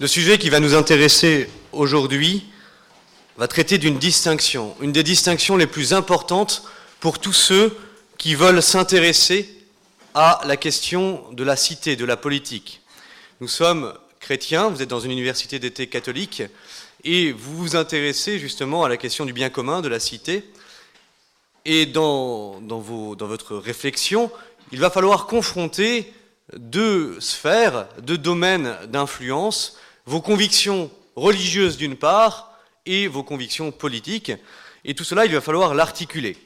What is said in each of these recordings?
Le sujet qui va nous intéresser aujourd'hui va traiter d'une distinction, une des distinctions les plus importantes pour tous ceux qui veulent s'intéresser à la question de la cité, de la politique. Nous sommes chrétiens, vous êtes dans une université d'été catholique, et vous vous intéressez justement à la question du bien commun, de la cité. Et dans, dans, dans votre réflexion, il va falloir confronter deux sphères, deux domaines d'influence, vos convictions religieuses d'une part et vos convictions politiques. Et tout cela, il va falloir l'articuler.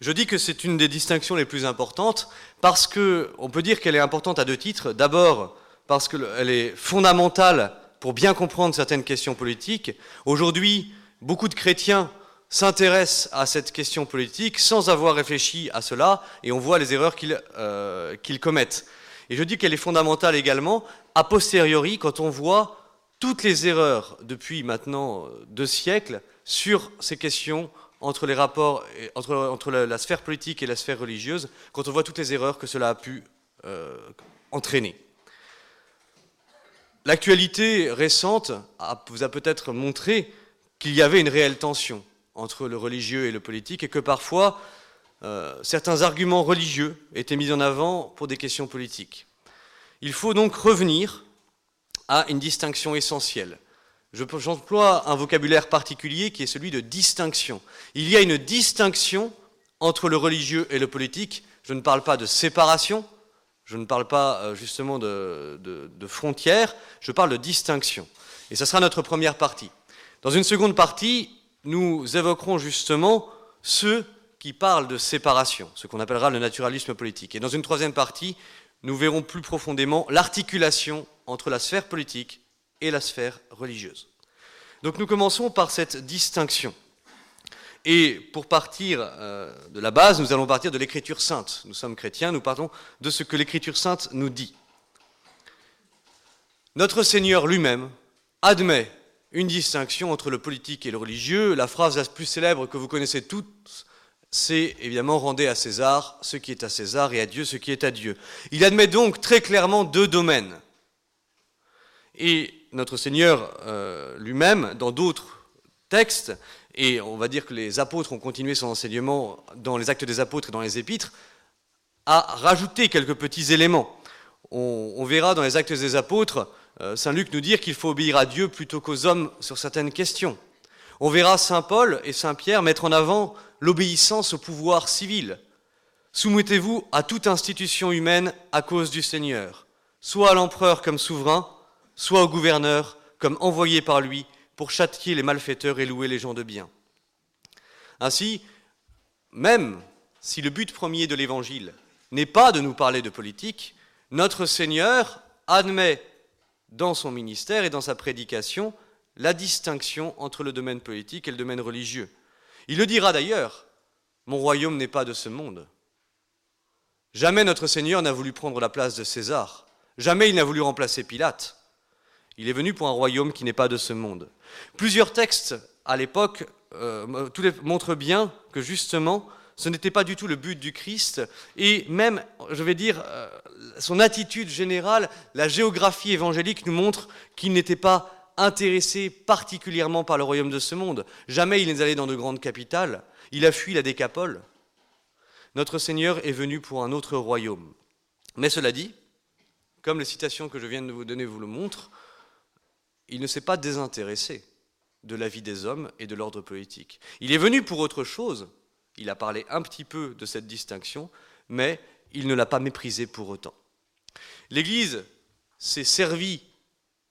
Je dis que c'est une des distinctions les plus importantes parce qu'on peut dire qu'elle est importante à deux titres. D'abord, parce qu'elle est fondamentale pour bien comprendre certaines questions politiques. Aujourd'hui, beaucoup de chrétiens s'intéressent à cette question politique sans avoir réfléchi à cela et on voit les erreurs qu'ils euh, commettent. Et je dis qu'elle est fondamentale également a posteriori quand on voit toutes les erreurs depuis maintenant deux siècles sur ces questions entre les rapports entre, entre la, sphère politique et la sphère religieuse, quand on voit toutes les erreurs que cela a pu euh, entraîner. L'actualité récente vous a peut-être montré qu'il y avait une réelle tension entre le religieux et le politique et que parfois euh, certains arguments religieux étaient mis en avant pour des questions politiques. Il faut donc revenir à une distinction essentielle. J'emploie un vocabulaire particulier qui est celui de distinction. Il y a une distinction entre le religieux et le politique. Je ne parle pas de séparation, je ne parle pas euh, justement de, de frontières, je parle de distinction. Et ce sera notre première partie. Dans une seconde partie, nous évoquerons justement ceux qui parlent de séparation, ce qu'on appellera le naturalisme politique. Et dans une troisième partie, nous verrons plus profondément l'articulation entre la sphère politique et la sphère religieuse. Donc nous commençons par cette distinction. Et pour partir euh, de la base, nous allons partir de l'écriture sainte. Nous sommes chrétiens, nous partons de ce que l'écriture sainte nous dit. Notre Seigneur lui-même admet une distinction entre le politique et le religieux. La phrase la plus célèbre que vous connaissez toutes, c'est évidemment rendez à César ce qui est à César et à Dieu ce qui est à Dieu. Il admet donc très clairement deux domaines. Et notre Seigneur euh, lui-même, dans d'autres textes, et on va dire que les apôtres ont continué son enseignement dans les actes des apôtres et dans les épîtres, a rajouté quelques petits éléments. On, verra dans les actes des apôtres, Saint Luc nous dire qu'il faut obéir à Dieu plutôt qu'aux hommes sur certaines questions. On verra Saint Paul et Saint Pierre mettre en avant l'obéissance au pouvoir civil. Soumettez-vous à toute institution humaine à cause du Seigneur, soit à l'empereur comme souverain, soit au gouverneur comme envoyé par lui pour châtier les malfaiteurs et louer les gens de bien. Ainsi, même si le but premier de l'Évangile n'est pas de nous parler de politique, notre Seigneur admet dans son ministère et dans sa prédication la distinction entre le domaine politique et le domaine religieux. Il le dira d'ailleurs, mon royaume n'est pas de ce monde. Jamais notre Seigneur n'a voulu prendre la place de César. Jamais il n'a voulu remplacer Pilate. Il est venu pour un royaume qui n'est pas de ce monde. Plusieurs textes à l'époque euh, montrent bien que justement, ce n'était pas du tout le but du Christ, et même, je vais dire, euh, son attitude générale, la géographie évangélique nous montre qu'il n'était pas intéressé particulièrement par le royaume de ce monde. Jamais il n'est allé dans de grandes capitales. Il a fui la décapole. Notre Seigneur est venu pour un autre royaume. Mais cela dit, comme les citations que je viens de vous donner vous le montrent, il ne s'est pas désintéressé de la vie des hommes et de l'ordre politique. Il est venu pour autre chose. Il a parlé un petit peu de cette distinction, mais il ne l'a pas méprisé pour autant. L'Église s'est servie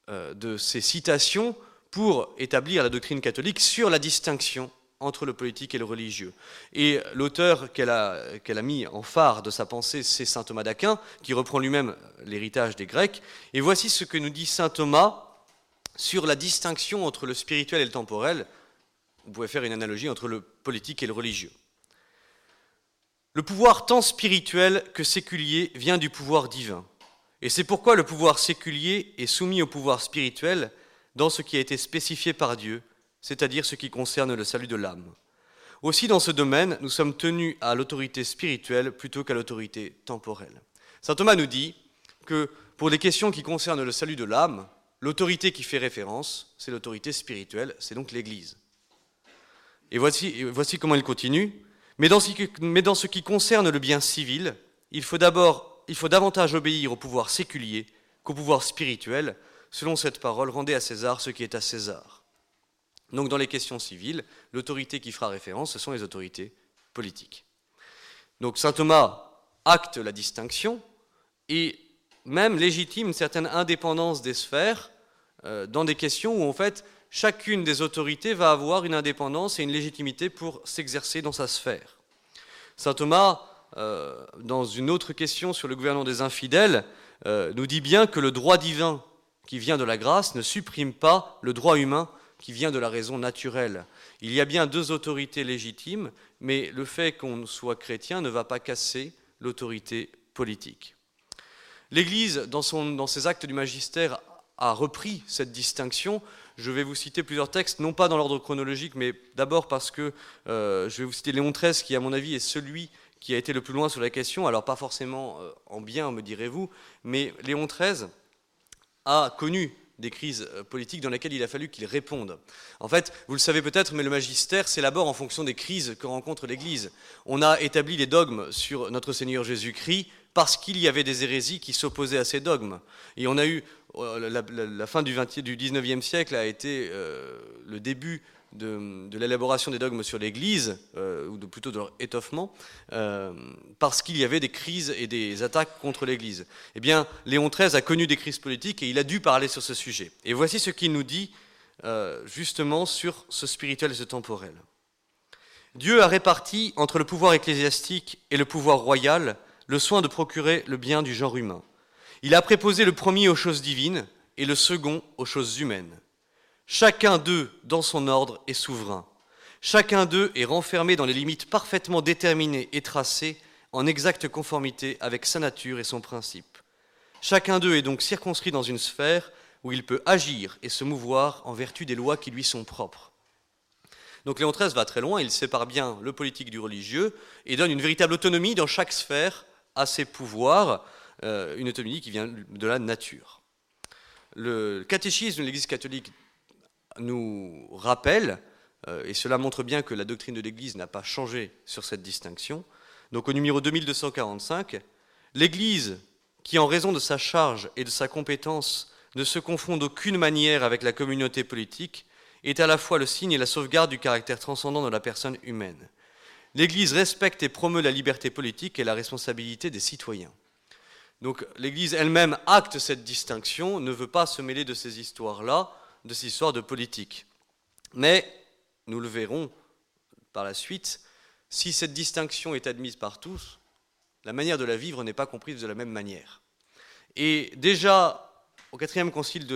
euh, de ces citations pour établir la doctrine catholique sur la distinction entre le politique et le religieux. Et l'auteur qu'elle a, qu'elle a mis en phare de sa pensée, c'est saint Thomas d'Aquin, qui reprend lui-même l'héritage des Grecs. Et voici ce que nous dit saint Thomas sur la distinction entre le spirituel et le temporel. Vous pouvez faire une analogie entre le politique et le religieux. Le pouvoir tant spirituel que séculier vient du pouvoir divin. Et c'est pourquoi le pouvoir séculier est soumis au pouvoir spirituel dans ce qui a été spécifié par Dieu, c'est-à-dire ce qui concerne le salut de l'âme. Aussi, dans ce domaine, nous sommes tenus à l'autorité spirituelle plutôt qu'à l'autorité temporelle. Saint Thomas nous dit que pour les questions qui concernent le salut de l'âme, L'autorité qui fait référence, c'est l'autorité spirituelle, c'est donc l'Église. Et voici, voici comment il continue. Mais dans, ce qui, concerne le bien civil, il faut d'abord, il faut davantage obéir au pouvoir séculier qu'au pouvoir spirituel. Selon cette parole, rendez à César ce qui est à César. Donc dans les questions civiles, l'autorité qui fera référence, ce sont les autorités politiques. Donc saint Thomas acte la distinction et même légitime une certaine indépendance des sphères euh, dans des questions où en fait chacune des autorités va avoir une indépendance et une légitimité pour s'exercer dans sa sphère. Saint Thomas, euh, dans une autre question sur le gouvernement des infidèles, euh, nous dit bien que le droit divin qui vient de la grâce ne supprime pas le droit humain qui vient de la raison naturelle. Il y a bien deux autorités légitimes, mais le fait qu'on soit chrétien ne va pas casser l'autorité politique. L'Église, dans, dans, ses actes du magistère, a repris cette distinction. Je vais vous citer plusieurs textes, non pas dans l'ordre chronologique, mais d'abord parce que euh, je vais vous citer Léon XIII, qui, à mon avis, est celui qui a été le plus loin sur la question. Alors, pas forcément euh, en bien, me direz-vous, mais Léon XIII a connu des crises euh, politiques dans lesquelles il a fallu qu'il réponde. En fait, vous le savez peut-être, mais le magistère s'élabore en fonction des crises que rencontre l'Église. On a établi les dogmes sur notre Seigneur Jésus-Christ parce qu'il y avait des hérésies qui s'opposaient à ces dogmes. Et on a eu, euh, la, fin du, 20, du 19e siècle a été euh, le début de, l'élaboration des dogmes sur l'Église, euh, ou plutôt de leur étoffement, parce qu'il y avait des crises et des attaques contre l'Église. Eh bien, Léon XIII a connu des crises politiques et il a dû parler sur ce sujet. Et voici ce qu'il nous dit justement sur ce spirituel et ce temporel. Dieu a réparti entre le pouvoir ecclésiastique et le pouvoir royal le soin de procurer le bien du genre humain. Il a préposé le premier aux choses divines et le second aux choses humaines. Chacun d'eux, dans son ordre, est souverain. Chacun d'eux est renfermé dans les limites parfaitement déterminées et tracées en exacte conformité avec sa nature et son principe. Chacun d'eux est donc circonscrit dans une sphère où il peut agir et se mouvoir en vertu des lois qui lui sont propres. Donc Léon XIII va très loin, il sépare bien le politique du religieux et donne une véritable autonomie dans chaque sphère à ses pouvoirs, euh, une autonomie qui vient de la nature. Le catéchisme de l'Église catholique nous rappelle, euh, et cela montre bien que la doctrine de l'Église n'a pas changé sur cette distinction, donc au numéro 2245, l'Église, qui en raison de sa charge et de sa compétence ne se confond d'aucune manière avec la communauté politique, est à la fois le signe et la sauvegarde du caractère transcendant de la personne humaine. L'Église respecte et promeut la liberté politique et la responsabilité des citoyens. Donc l'Église elle-même acte cette distinction, ne veut pas se mêler de ces histoires-là, de cette histoire de politique. Mais, nous le verrons par la suite, si cette distinction est admise par tous, la manière de la vivre n'est pas comprise de la même manière. Et déjà, au quatrième concile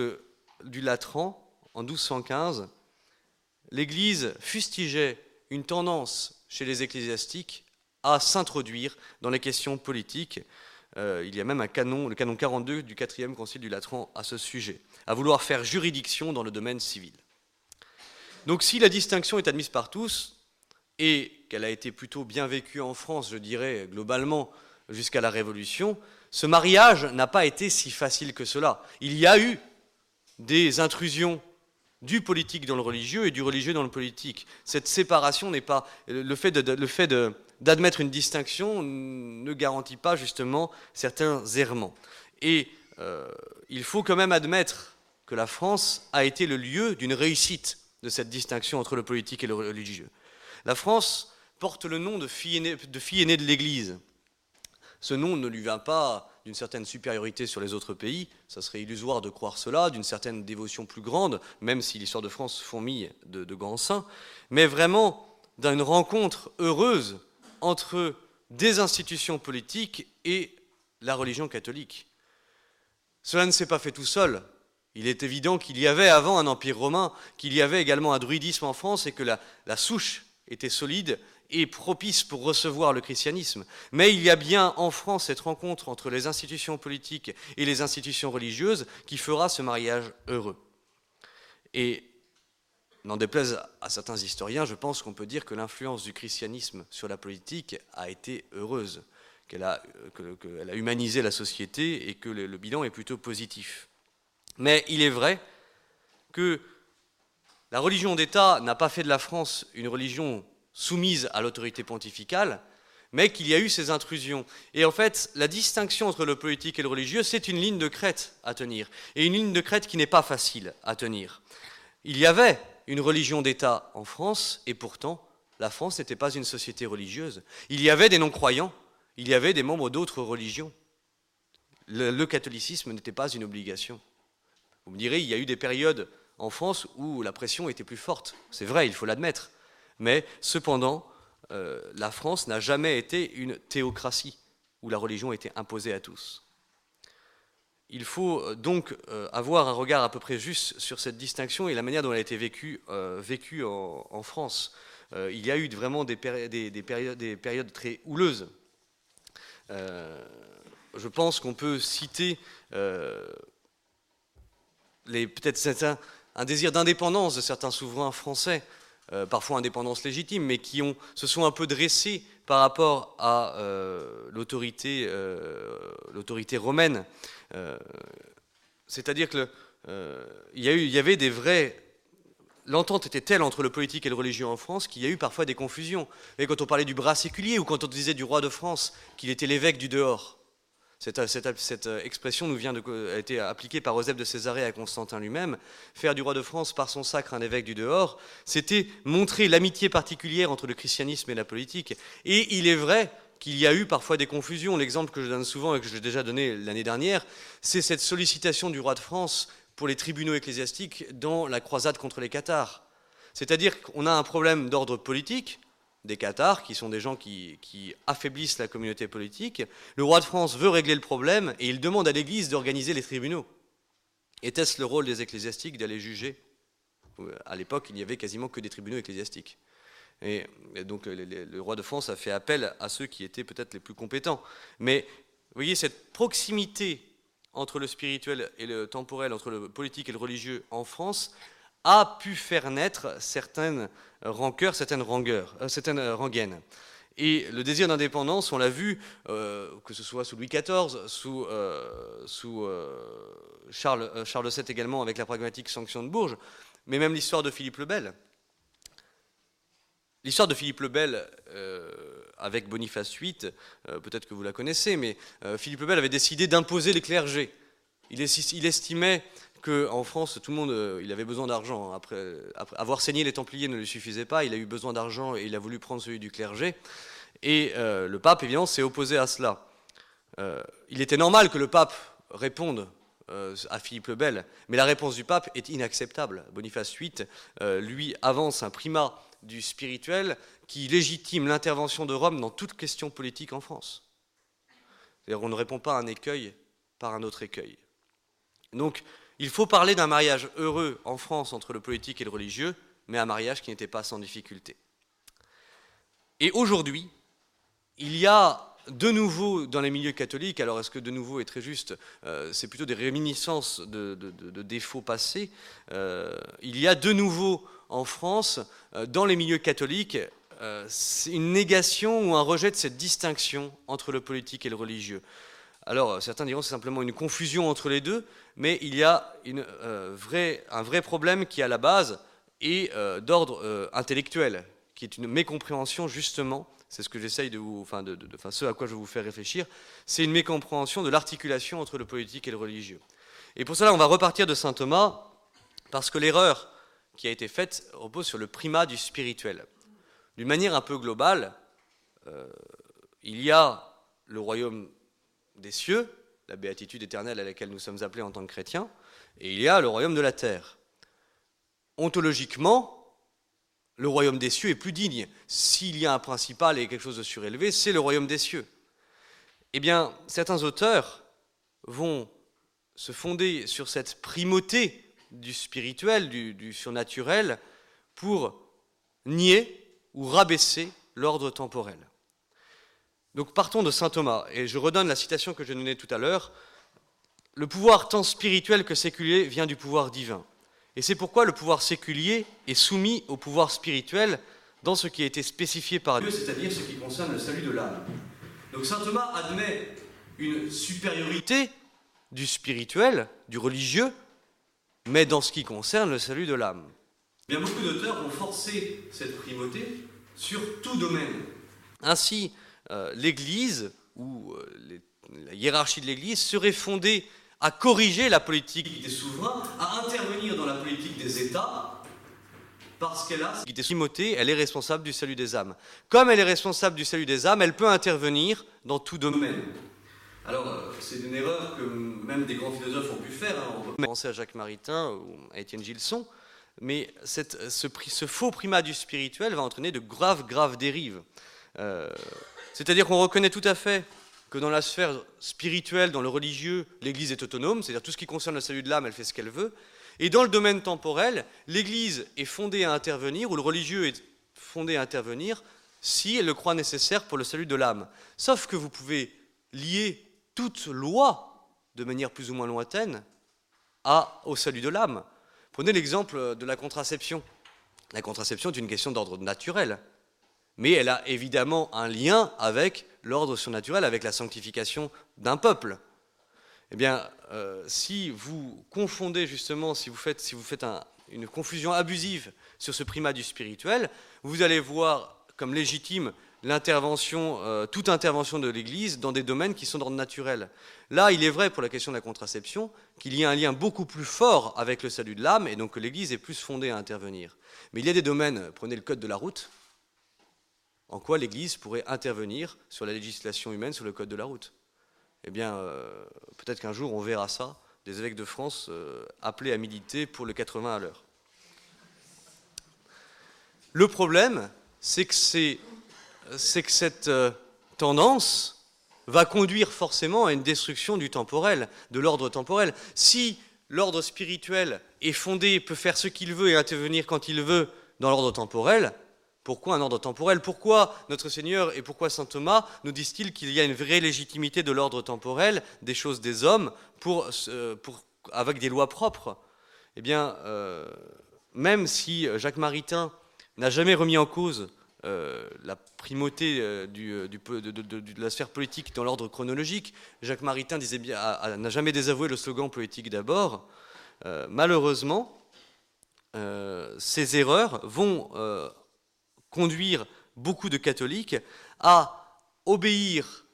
du Latran, en 1215, l'Église fustigeait une tendance chez les ecclésiastiques à s'introduire dans les questions politiques. Euh, il y a même un canon, le canon 42 du quatrième concile du Latran à ce sujet à vouloir faire juridiction dans le domaine civil. Donc si la distinction est admise par tous, et qu'elle a été plutôt bien vécue en France, je dirais, globalement, jusqu'à la Révolution, ce mariage n'a pas été si facile que cela. Il y a eu des intrusions du politique dans le religieux et du religieux dans le politique. Cette séparation n'est pas... Le fait, d'admettre une distinction ne garantit pas justement certains errements. Et euh, il faut quand même admettre que la France a été le lieu d'une réussite de cette distinction entre le politique et le religieux. La France porte le nom de fille aînée de, l'Église. Ce nom ne lui vient pas d'une certaine supériorité sur les autres pays, ça serait illusoire de croire cela, d'une certaine dévotion plus grande, même si l'histoire de France fourmille de, de grands saints, mais vraiment d'une rencontre heureuse entre des institutions politiques et la religion catholique. Cela ne s'est pas fait tout seul. Il est évident qu'il y avait avant un empire romain, qu'il y avait également un druidisme en France et que la, souche était solide et propice pour recevoir le christianisme. Mais il y a bien en France cette rencontre entre les institutions politiques et les institutions religieuses qui fera ce mariage heureux. Et n'en déplaise à certains historiens, je pense qu'on peut dire que l'influence du christianisme sur la politique a été heureuse, qu'elle a, humanisé la société et que le bilan est plutôt positif. Mais il est vrai que la religion d'État n'a pas fait de la France une religion soumise à l'autorité pontificale, mais qu'il y a eu ces intrusions. Et en fait, la distinction entre le politique et le religieux, c'est une ligne de crête à tenir, et une ligne de crête qui n'est pas facile à tenir. Il y avait une religion d'État en France, et pourtant, la France n'était pas une société religieuse. Il y avait des non-croyants, il y avait des membres d'autres religions. Le, catholicisme n'était pas une obligation. Vous me direz, il y a eu des périodes en France où la pression était plus forte. C'est vrai, il faut l'admettre. Mais cependant, euh, la France n'a jamais été une théocratie où la religion était imposée à tous. Il faut euh, donc euh, avoir un regard à peu près juste sur cette distinction et la manière dont elle a été vécue, en, France. il y a eu vraiment des, périodes, des périodes, très houleuses. je pense qu'on peut citer peut-être un désir d'indépendance de certains souverains français euh, parfois indépendance légitime, mais qui ont, se sont un peu dressés par rapport à euh, l'autorité, euh, l'autorité romaine. C'est-à-dire qu'il il y, y avait des vrais l'entente était telle entre le politique et le religieux en France qu'il y a eu parfois des confusions. Et quand on parlait du bras séculier ou quand on disait du roi de France qu'il était l'évêque du dehors, cette, euh, expression nous vient de, a été appliquée par Joseph de Césarée à Constantin lui-même. Faire du roi de France par son sacre un évêque du dehors, c'était montrer l'amitié particulière entre le christianisme et la politique. Et il est vrai qu'il y a eu parfois des confusions. L'exemple que je donne souvent et que j'ai déjà donné l'année dernière, c'est cette sollicitation du roi de France pour les tribunaux ecclésiastiques dans la croisade contre les cathares. C'est-à-dire qu'on a un problème d'ordre politique, des Qatars, qui sont des gens qui, affaiblissent la communauté politique. Le roi de France veut régler le problème et il demande à l'Église d'organiser les tribunaux. Était-ce le rôle des ecclésiastiques d'aller juger? À l'époque, il n'y avait quasiment que des tribunaux ecclésiastiques. Et, donc le, roi de France a fait appel à ceux qui étaient peut-être les plus compétents. Mais vous voyez, cette proximité entre le spirituel et le temporel, entre le politique et le religieux en France, a pu faire naître certaines rancœurs, certaines, rangueurs, euh, certaines rengaines. Et le désir d'indépendance, on l'a vu, euh, que ce soit sous Louis XIV, sous, euh, Charles, Charles VII également avec la pragmatique sanction de Bourges, mais même l'histoire de Philippe le Bel. L'histoire de Philippe le Bel avec Boniface VIII, peut-être que vous la connaissez, mais Philippe le Bel avait décidé d'imposer les clergés. Il estimait qu'en France, tout le monde, euh, il avait besoin d'argent. Après, avoir saigné les Templiers ne lui suffisait pas, il a eu besoin d'argent et il a voulu prendre celui du clergé. Et euh, le pape, évidemment, s'est opposé à cela. Euh, il était normal que le pape réponde à Philippe le Bel, mais la réponse du pape est inacceptable. Boniface VIII, lui, avance un primat du spirituel qui légitime l'intervention de Rome dans toute question politique en France. C'est-à-dire on ne répond pas à un écueil par un autre écueil. Donc, il faut parler d'un mariage heureux en France entre le politique et le religieux, mais un mariage qui n'était pas sans difficulté. Et aujourd'hui, il y a de nouveau dans les milieux catholiques, alors est-ce que de nouveau est très juste, euh, c'est plutôt des réminiscences de, défauts passés, euh, il y a de nouveau en France, euh, dans les milieux catholiques, une négation ou un rejet de cette distinction entre le politique et le religieux. Alors certains diront c'est simplement une confusion entre les deux, mais il y a euh, un vrai problème qui, à la base, est euh, d'ordre euh, intellectuel, qui est une mécompréhension, justement, c'est ce que j'essaye de vous, enfin, de, ce à quoi je vous faire réfléchir, c'est une mécompréhension de l'articulation entre le politique et le religieux. Et pour cela, on va repartir de saint Thomas, parce que l'erreur qui a été faite repose sur le primat du spirituel. D'une manière un peu globale, il y a le royaume des cieux, la béatitude éternelle à laquelle nous sommes appelés en tant que chrétiens, et il y a le royaume de la terre. Ontologiquement, le royaume des cieux est plus digne. S'il y a un principal et quelque chose de surélevé, c'est le royaume des cieux. Eh bien, certains auteurs vont se fonder sur cette primauté du spirituel, du, surnaturel, pour nier ou rabaisser l'ordre temporel. Donc partons de saint Thomas, et je redonne la citation que je donnais tout à l'heure. Le pouvoir tant spirituel que séculier vient du pouvoir divin. Et c'est pourquoi le pouvoir séculier est soumis au pouvoir spirituel dans ce qui a été spécifié par Dieu, c'est-à-dire ce qui concerne le salut de l'âme. Donc saint Thomas admet une supériorité du spirituel, du religieux, mais dans ce qui concerne le salut de l'âme. Bien, beaucoup d'auteurs ont forcé cette primauté sur tout domaine. Ainsi, l'Église, ou euh, la hiérarchie de l'Église, serait fondée à corriger la politique des souverains, à intervenir dans la politique des États, parce qu'elle a Timothée, elle est responsable du salut des âmes. Comme elle est responsable du salut des âmes, elle peut intervenir dans tout domaine. Alors, euh, c'est une erreur que même des grands philosophes ont pu faire. Hein. On peut penser à Jacques Maritain ou à Étienne Gilson. Mais ce, faux primat du spirituel va entraîner de graves, graves dérives. Euh, c'est-à-dire qu'on reconnaît tout à fait que dans la sphère spirituelle, dans le religieux, l'Église est autonome, c'est-à-dire tout ce qui concerne le salut de l'âme, elle fait ce qu'elle veut. Et dans le domaine temporel, l'Église est fondée à intervenir, ou le religieux est fondé à intervenir, si elle le croit nécessaire pour le salut de l'âme. Sauf que vous pouvez lier toute loi, de manière plus ou moins lointaine, au salut de l'âme. Prenez l'exemple de la contraception. La contraception est une question d'ordre naturel, mais elle a évidemment un lien avec l'ordre surnaturel, avec la sanctification d'un peuple. Eh bien, euh, si vous confondez justement, si vous faites, si vous faites une confusion abusive sur ce primat du spirituel, vous allez voir comme légitime euh, toute intervention de l'Église dans des domaines qui sont d'ordre naturel. Là, il est vrai pour la question de la contraception qu'il y a un lien beaucoup plus fort avec le salut de l'âme et donc que l'Église est plus fondée à intervenir. Mais il y a des domaines, prenez le code de la route, en quoi l'Église pourrait intervenir sur la législation humaine, sur le code de la route. Eh bien, euh, peut-être qu'un jour on verra ça, des évêques de France euh, appelés à militer pour le 80 à l'heure. Le problème, c'est que, cette euh, tendance va conduire forcément à une destruction du temporel, de l'ordre temporel. Si l'ordre spirituel est fondé, peut faire ce qu'il veut et intervenir quand il veut dans l'ordre temporel, pourquoi un ordre temporel? Pourquoi notre Seigneur et pourquoi Saint Thomas nous disent-ils qu'il y a une vraie légitimité de l'ordre temporel, des choses des hommes, pour, pour, avec des lois propres? Eh bien, euh, même si Jacques Maritain n'a jamais remis en cause euh, la primauté euh, de, la sphère politique dans l'ordre chronologique, Jacques Maritain disait bien, n'a jamais désavoué le slogan politique d'abord. malheureusement, ces erreurs vont conduire beaucoup de catholiques à obéir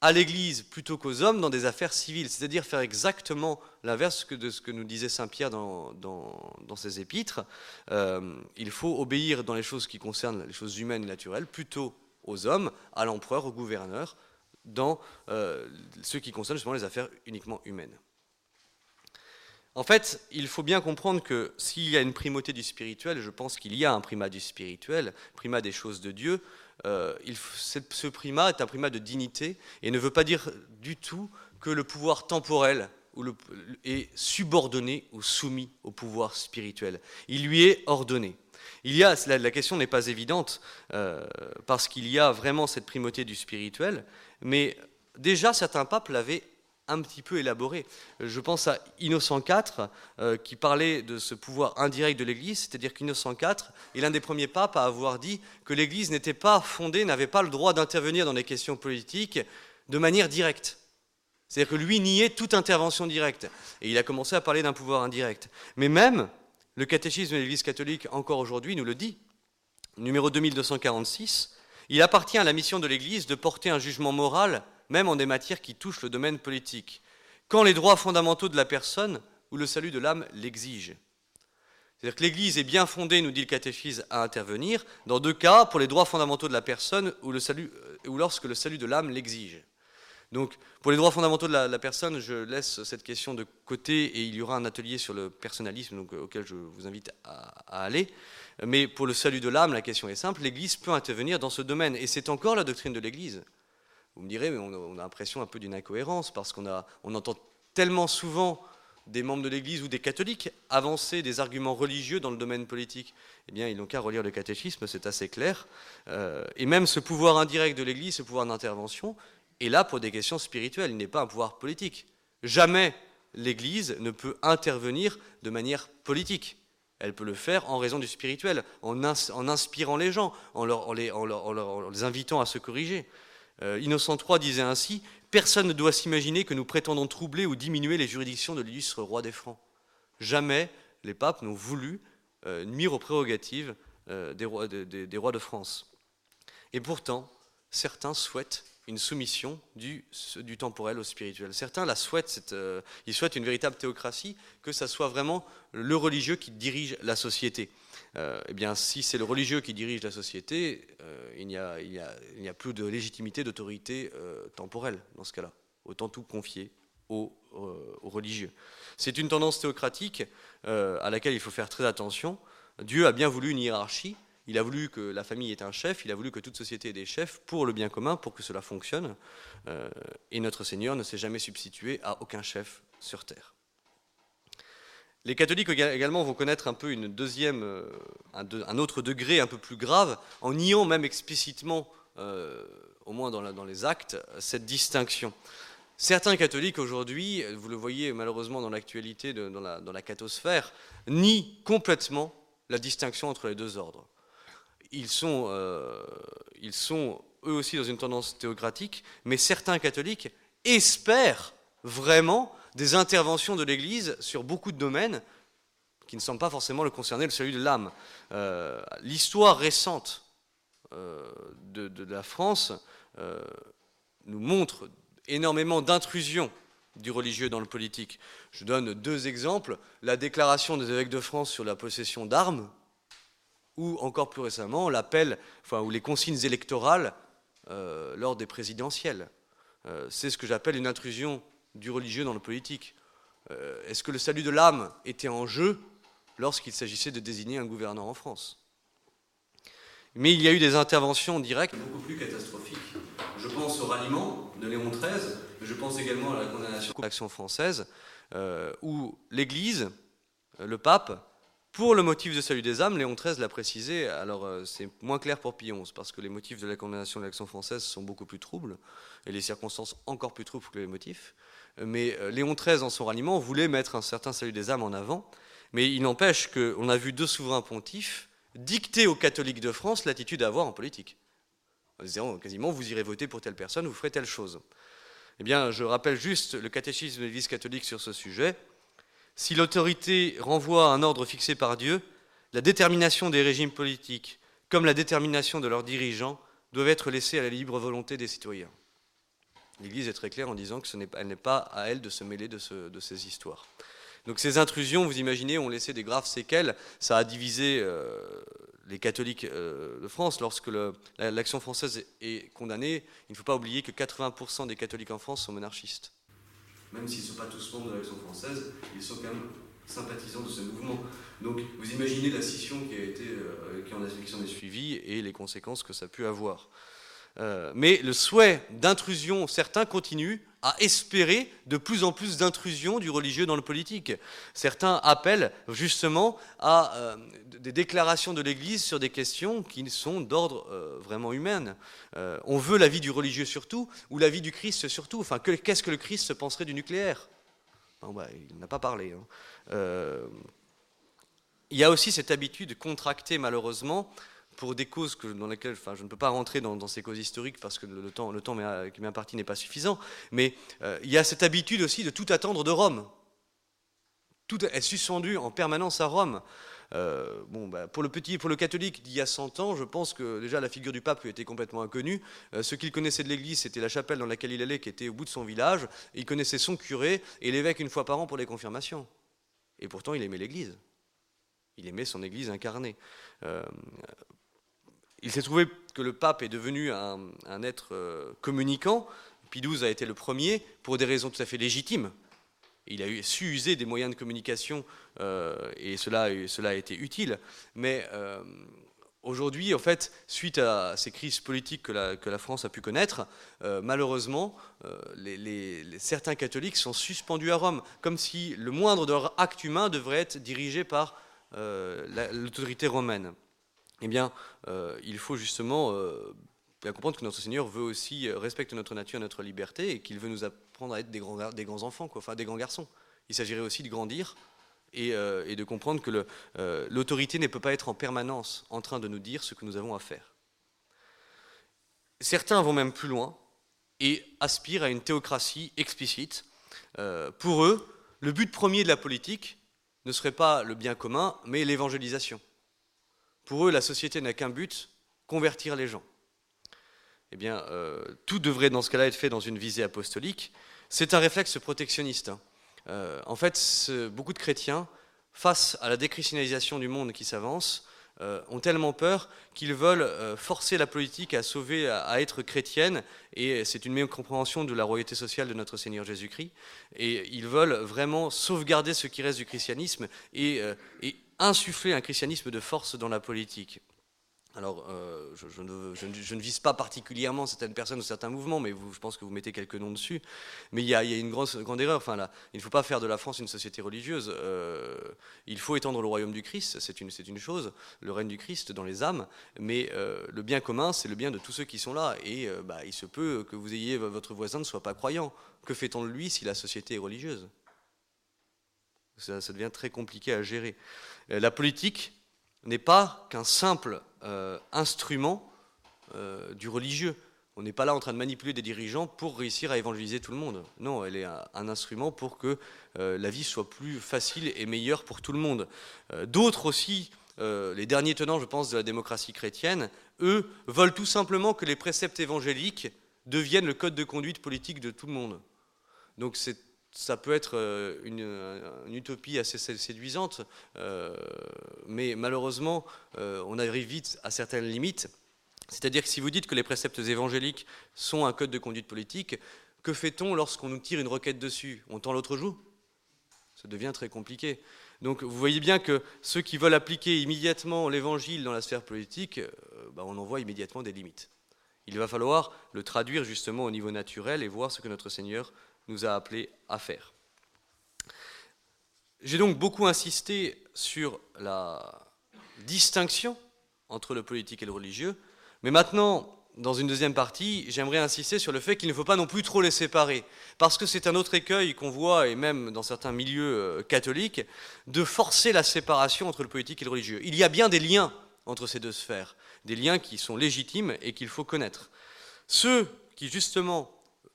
à l'Église plutôt qu'aux hommes dans des affaires civiles, c'est-à-dire faire exactement l'inverse de ce que nous disait Saint Pierre dans, ses épîtres. Euh, il faut obéir dans les choses qui concernent les choses humaines et naturelles plutôt aux hommes, à l'empereur, au gouverneur, dans euh, ce qui concerne justement les affaires uniquement humaines. En fait, il faut bien comprendre que s'il y a une primauté du spirituel, je pense qu'il y a un primat du spirituel, primat des choses de Dieu, euh, ce primat est un primat de dignité et ne veut pas dire du tout que le pouvoir temporel est subordonné ou soumis au pouvoir spirituel. Il lui est ordonné. Il y a, la, question n'est pas évidente euh, parce qu'il y a vraiment cette primauté du spirituel, mais déjà certains papes l'avaient un petit peu élaboré. Je pense à Innocent IV, euh, qui parlait de ce pouvoir indirect de l'Église, c'est-à-dire qu'Innocent IV est l'un des premiers papes à avoir dit que l'Église n'était pas fondée, n'avait pas le droit d'intervenir dans les questions politiques de manière directe. C'est-à-dire que lui niait toute intervention directe. Et il a commencé à parler d'un pouvoir indirect. Mais même le catéchisme de l'Église catholique, encore aujourd'hui, nous le dit. Numéro 2246, il appartient à la mission de l'Église de porter un jugement moral même en des matières qui touchent le domaine politique, quand les droits fondamentaux de la personne ou le salut de l'âme l'exigent. C'est-à-dire que l'Église est bien fondée, nous dit le catéchisme, à intervenir, dans deux cas, pour les droits fondamentaux de la personne ou, euh, ou lorsque le salut de l'âme l'exige. Donc, pour les droits fondamentaux de la, personne, je laisse cette question de côté et il y aura un atelier sur le personnalisme auquel je vous invite à, aller. Mais pour le salut de l'âme, la question est simple l'Église peut intervenir dans ce domaine et c'est encore la doctrine de l'Église. Vous me direz, mais on a, l'impression un peu d'une incohérence parce qu'on on entend tellement souvent des membres de l'Église ou des catholiques avancer des arguments religieux dans le domaine politique. Eh bien, ils n'ont qu'à relire le catéchisme, c'est assez clair. Euh, et même ce pouvoir indirect de l'Église, ce pouvoir d'intervention, est là pour des questions spirituelles. Il n'est pas un pouvoir politique. Jamais l'Église ne peut intervenir de manière politique. Elle peut le faire en raison du spirituel, en, inspirant les gens, en, en les invitant à se corriger. Euh, Innocent III disait ainsi Personne ne doit s'imaginer que nous prétendons troubler ou diminuer les juridictions de l'illustre roi des Francs. Jamais les papes n'ont voulu nuire aux prérogatives des rois, des rois de France. Et pourtant, certains souhaitent une soumission du, temporel au spirituel. Certains la souhaitent, euh, ils souhaitent une véritable théocratie, que ça soit vraiment le religieux qui dirige la société. Euh, eh bien, si c'est le religieux qui dirige la société, euh, il n'y a, plus de légitimité, d'autorité temporelle dans ce cas-là. Autant tout confier aux, aux religieux. C'est une tendance théocratique à laquelle il faut faire très attention. Dieu a bien voulu une hiérarchie, il a voulu que la famille ait un chef, il a voulu que toute société ait des chefs pour le bien commun, pour que cela fonctionne. Euh, et notre Seigneur ne s'est jamais substitué à aucun chef sur terre. Les catholiques également vont connaître un peu une deuxième, euh, un, autre degré un peu plus grave, en niant même explicitement, euh, au moins dans, les actes, cette distinction. Certains catholiques aujourd'hui, vous le voyez malheureusement dans l'actualité dans la, dans la cathosphère, nient complètement la distinction entre les deux ordres ils sont, euh, ils sont eux aussi dans une tendance théocratique, mais certains catholiques espèrent vraiment des interventions de l'Église sur beaucoup de domaines qui ne semblent pas forcément le concerner, le salut de l'âme. Euh, l'histoire récente euh, de, la France nous montre énormément d'intrusions du religieux dans le politique. Je donne deux exemples. La déclaration des évêques de France sur la possession d'armes, ou encore plus récemment l'appel, enfin, ou les consignes électorales euh, lors des présidentielles. Euh, c'est ce que j'appelle une intrusion du religieux dans le politique. Euh, est-ce que le salut de l'âme était en jeu lorsqu'il s'agissait de désigner un gouverneur en France? Mais il y a eu des interventions directes beaucoup plus catastrophiques. Je pense au ralliement de Léon XIII, mais je pense également à la condamnation de l'action française, où l'Église, le pape, pour le motif de salut des âmes, Léon XIII l'a précisé, alors euh, c'est moins clair pour Pie XI, parce que les motifs de la condamnation de l'action française sont beaucoup plus troubles, et les circonstances encore plus troubles que les motifs. Mais euh, Léon XIII, en son ralliement, voulait mettre un certain salut des âmes en avant, mais il n'empêche qu'on a vu deux souverains pontifs dicter aux catholiques de France l'attitude à avoir en politique. En disant quasiment, vous irez voter pour telle personne, vous ferez telle chose. Eh bien, je rappelle juste le catéchisme de l'Église catholique sur ce sujet. Si l'autorité renvoie à un ordre fixé par Dieu, la détermination des régimes politiques, comme la détermination de leurs dirigeants, doivent être laissées à la libre volonté des citoyens. L'Église est très claire en disant qu'elle n'est pas à elle de se mêler de, ces histoires. Donc ces intrusions, vous imaginez, ont laissé des graves séquelles. Ça a divisé euh, les catholiques euh, de France. Lorsque l'action française est condamnée, il ne faut pas oublier que 80% des catholiques en France sont monarchistes même s'ils ne sont pas tous membres de l'Action française, ils sont quand même sympathisants de ce mouvement. Donc vous imaginez la scission qui, a été, euh, qui, en a, suivie et les conséquences que ça a pu avoir. Euh, mais le souhait d'intrusion, certains continuent à espérer de plus en plus d'intrusion du religieux dans le politique. Certains appellent justement à euh, des déclarations de l'Église sur des questions qui sont d'ordre euh, vraiment humain. on veut la vie du religieux surtout, ou la vie du Christ surtout. Enfin, qu'est-ce que le Christ se penserait du nucléaire? Bah, Il n'a pas parlé. Hein. il y a aussi cette habitude contractée malheureusement pour des causes dans lesquelles enfin, je ne peux pas rentrer dans, ces causes historiques parce que le, temps, le temps qui m'impartit n'est pas suffisant, mais euh, il y a cette habitude aussi de tout attendre de Rome. Tout est suspendu en permanence à Rome. Euh, bon, bah, pour le petit, pour le catholique d'il y a 100 ans, je pense que déjà la figure du pape était complètement inconnue. Euh, ce qu'il connaissait de l'Église, c'était la chapelle dans laquelle il allait, qui était au bout de son village. Il connaissait son curé et l'évêque une fois par an pour les confirmations. Et pourtant, il aimait l'Église. Il aimait son Église incarnée. Il s'est trouvé que le pape est devenu un, être euh, communicant. Pie a été le premier pour des raisons tout à fait légitimes. Il a su user des moyens de communication euh, et cela, a été utile. Mais euh, aujourd'hui, en fait, suite à ces crises politiques que la, France a pu connaître, malheureusement, certains catholiques sont suspendus à Rome, comme si le moindre de acte humain devrait être dirigé par l'autorité romaine eh bien, euh, il faut justement euh, bien comprendre que notre Seigneur veut aussi euh, respecter notre nature, notre liberté, et qu'il veut nous apprendre à être des grands, enfants, enfin des grands garçons. Il s'agirait aussi de grandir et, de comprendre que l'autorité ne peut pas être en permanence en train de nous dire ce que nous avons à faire. Certains vont même plus loin et aspirent à une théocratie explicite. pour eux, le but premier de la politique, ne serait pas le bien commun, mais l'évangélisation. Pour eux, la société n'a qu'un but, convertir les gens. Eh bien, euh, tout devrait dans ce cas-là être fait dans une visée apostolique. C'est un réflexe protectionniste. Hein. Euh, en fait, beaucoup de chrétiens, face à la déchristianisation du monde qui s'avance, euh, ont tellement peur qu'ils veulent forcer la politique à sauver, à, être chrétienne, et c'est une meilleure compréhension de la royauté sociale de notre Seigneur Jésus-Christ, et ils veulent vraiment sauvegarder ce qui reste du christianisme et insuffler un christianisme de force dans la politique. Alors, euh, je, ne, vise pas particulièrement certaines personnes ou certains mouvements, mais je pense que vous mettez quelques noms dessus. Mais il y a, une grande erreur. Enfin, il ne faut pas faire de la France une société religieuse. Euh, il faut étendre le royaume du Christ, c'est une, une, chose, le règne du Christ dans les âmes. Mais euh, le bien commun, c'est le bien de tous ceux qui sont là. Et bah, il se peut que vous ayez votre voisin ne soit pas croyant. Que fait-on de lui si la société est religieuse? Ça, ça devient très compliqué à gérer. La politique n'est pas qu'un simple euh, instrument euh, du religieux. On n'est pas là en train de manipuler des dirigeants pour réussir à évangéliser tout le monde. Non, elle est un, instrument pour que euh, la vie soit plus facile et meilleure pour tout le monde. D'autres aussi, les derniers tenants, je pense, de la démocratie chrétienne, eux, veulent tout simplement que les préceptes évangéliques deviennent le code de conduite politique de tout le monde. Donc c'est ça peut être euh, une, utopie assez séduisante, euh, mais malheureusement, euh, on arrive vite à certaines limites. C'est-à-dire que si vous dites que les préceptes évangéliques sont un code de conduite politique, que fait-on lorsqu'on nous tire une requête dessus? On tend l'autre joue? Ça devient très compliqué. Donc vous voyez bien que ceux qui veulent appliquer immédiatement l'évangile dans la sphère politique, bah, on en voit immédiatement des limites. Il va falloir le traduire justement au niveau naturel et voir ce que notre Seigneur nous a appelés à faire. J'ai donc beaucoup insisté sur la distinction entre le politique et le religieux, mais maintenant, dans une deuxième partie, j'aimerais insister sur le fait qu'il ne faut pas non plus trop les séparer, parce que c'est un autre écueil qu'on voit, et même dans certains milieux euh, catholiques, de forcer la séparation entre le politique et le religieux. Il y a bien des liens entre ces deux sphères, des liens qui sont légitimes et qu'il faut connaître. Ceux qui, justement,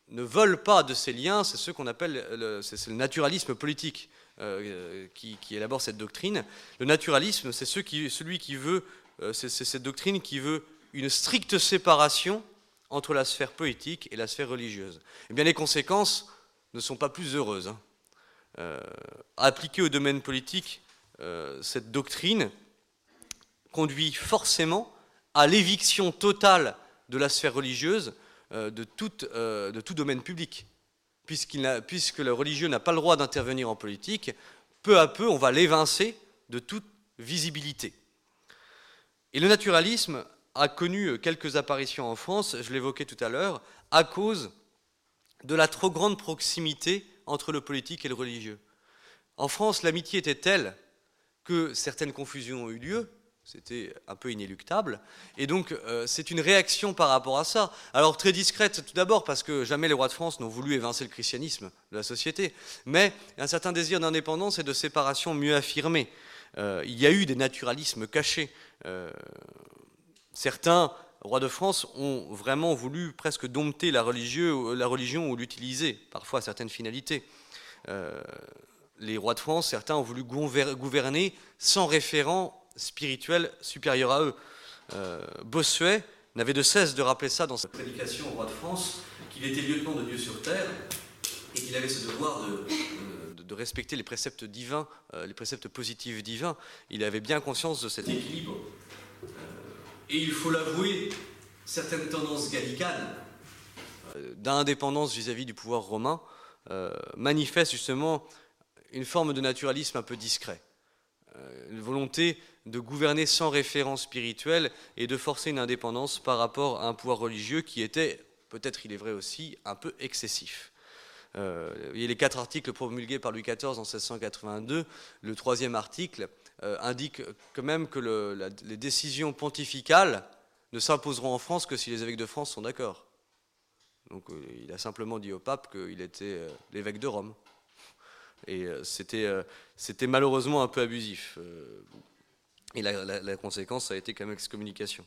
ne veulent pas de ces liens, c'est ce qu'on appelle le, le naturalisme politique euh, qui, élabore cette doctrine. Le naturalisme, c'est veut, euh, c'est cette doctrine qui veut une stricte séparation entre la sphère politique et la sphère religieuse. Eh bien, les conséquences ne sont pas plus heureuses. Hein. Euh, appliquer au domaine politique cette doctrine conduit forcément à l'éviction totale de la sphère religieuse de tout, euh, de tout domaine public. puisque le religieux n'a pas le droit d'intervenir en politique, peu à peu, on va l'évincer de toute visibilité. Et le naturalisme a connu quelques apparitions en France, je l'évoquais tout à l'heure, à cause de la trop grande proximité entre le politique et le religieux. En France, l'amitié était telle que certaines confusions ont eu lieu, c'était un peu inéluctable. Et donc, euh, c'est une réaction par rapport à ça. Alors, très discrète tout d'abord, parce que jamais les rois de France n'ont voulu évincer le christianisme de la société, mais un certain désir d'indépendance et de séparation mieux affirmé. Euh, il y a eu des naturalismes cachés. Euh, certains rois de France ont vraiment voulu presque dompter la, la religion ou l'utiliser, parfois à certaines finalités. les rois de France, certains ont voulu gouverner sans référent spirituel supérieur à eux. Euh, Bossuet n'avait de cesse de rappeler ça dans sa prédication au roi de France, qu'il était lieutenant de Dieu sur terre et qu'il avait ce devoir de, de, respecter les préceptes divins, euh, les préceptes positifs divins. Il avait bien conscience de cet équilibre. Euh, et il faut l'avouer, certaines tendances gallicanes d'indépendance vis-à-vis du pouvoir romain manifestent justement une forme de naturalisme un peu discret. Une volonté de gouverner sans référence spirituelle et de forcer une indépendance par rapport à un pouvoir religieux qui était, peut-être il est vrai aussi, un peu excessif. Euh, a les quatre articles promulgués par Louis XIV en 1682. Le troisième article euh, indique quand même que les décisions pontificales ne s'imposeront en France que si les évêques de France sont d'accord. Donc euh, il a simplement dit au pape qu'il était l'évêque de Rome. Et c'était malheureusement un peu abusif. Et la, conséquence, ça a été quand même l'excommunication.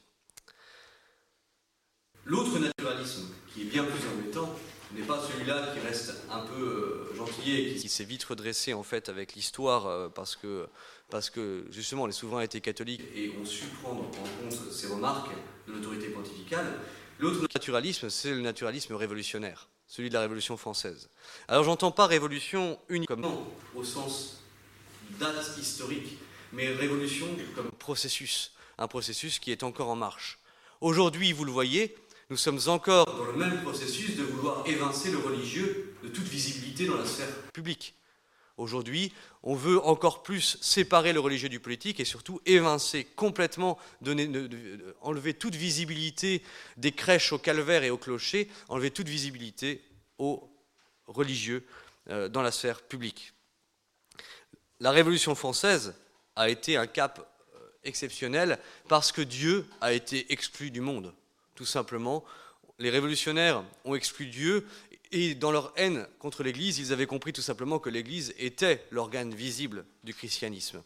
L'autre naturalisme, qui est bien plus embêtant, n'est pas celui-là qui reste un peu gentil et qui s'est vite redressé en fait avec l'histoire parce que parce que justement les souverains étaient catholiques et ont su prendre en compte ces remarques de l'autorité pontificale. L'autre naturalisme, c'est le naturalisme révolutionnaire, celui de la Révolution française. Alors j'entends pas révolution uniquement au sens date historique, mais révolution comme processus, un processus qui est encore en marche. Aujourd'hui, vous le voyez, nous sommes encore dans le même processus de vouloir évincer le religieux de toute visibilité dans la sphère publique. Aujourd'hui, on veut encore plus séparer le religieux du politique et surtout évincer complètement, donner, enlever toute visibilité des crèches au calvaire et au clocher, enlever toute visibilité aux religieux euh, dans la sphère publique. La Révolution française a été un cap euh, exceptionnel parce que Dieu a été exclu du monde, tout simplement. Les révolutionnaires ont exclu Dieu et dans leur haine contre l'Église, ils avaient compris tout simplement que l'Église était l'organe visible du christianisme.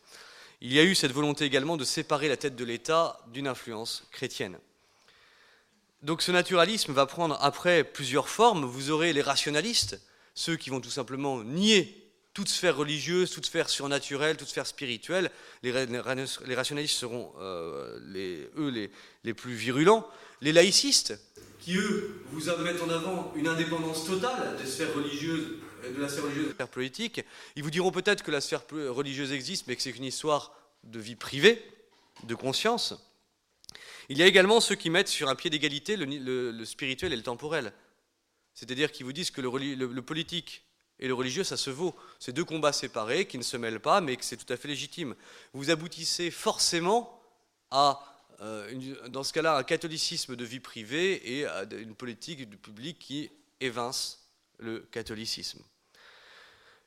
Il y a eu cette volonté également de séparer la tête de l'État d'une influence chrétienne. Donc ce naturalisme va prendre après plusieurs formes. Vous aurez les rationalistes, ceux qui vont tout simplement nier toute sphère religieuse, toute sphère surnaturelle, toute sphère spirituelle. Les, rationalistes seront, euh, eux, les, plus virulents. Les laïcistes, qui eux vous mettent en avant une indépendance totale des sphères religieuses, de la sphère religieuse et de la sphère politique, ils vous diront peut-être que la sphère religieuse existe, mais que c'est une histoire de vie privée, de conscience. Il y a également ceux qui mettent sur un pied d'égalité le, spirituel et le temporel. C'est-à-dire qui vous disent que le, politique et le religieux, ça se vaut. C'est deux combats séparés qui ne se mêlent pas, mais que c'est tout à fait légitime. Vous aboutissez forcément à euh, dans ce cas-là, un catholicisme de vie privée et une politique du public qui évince le catholicisme.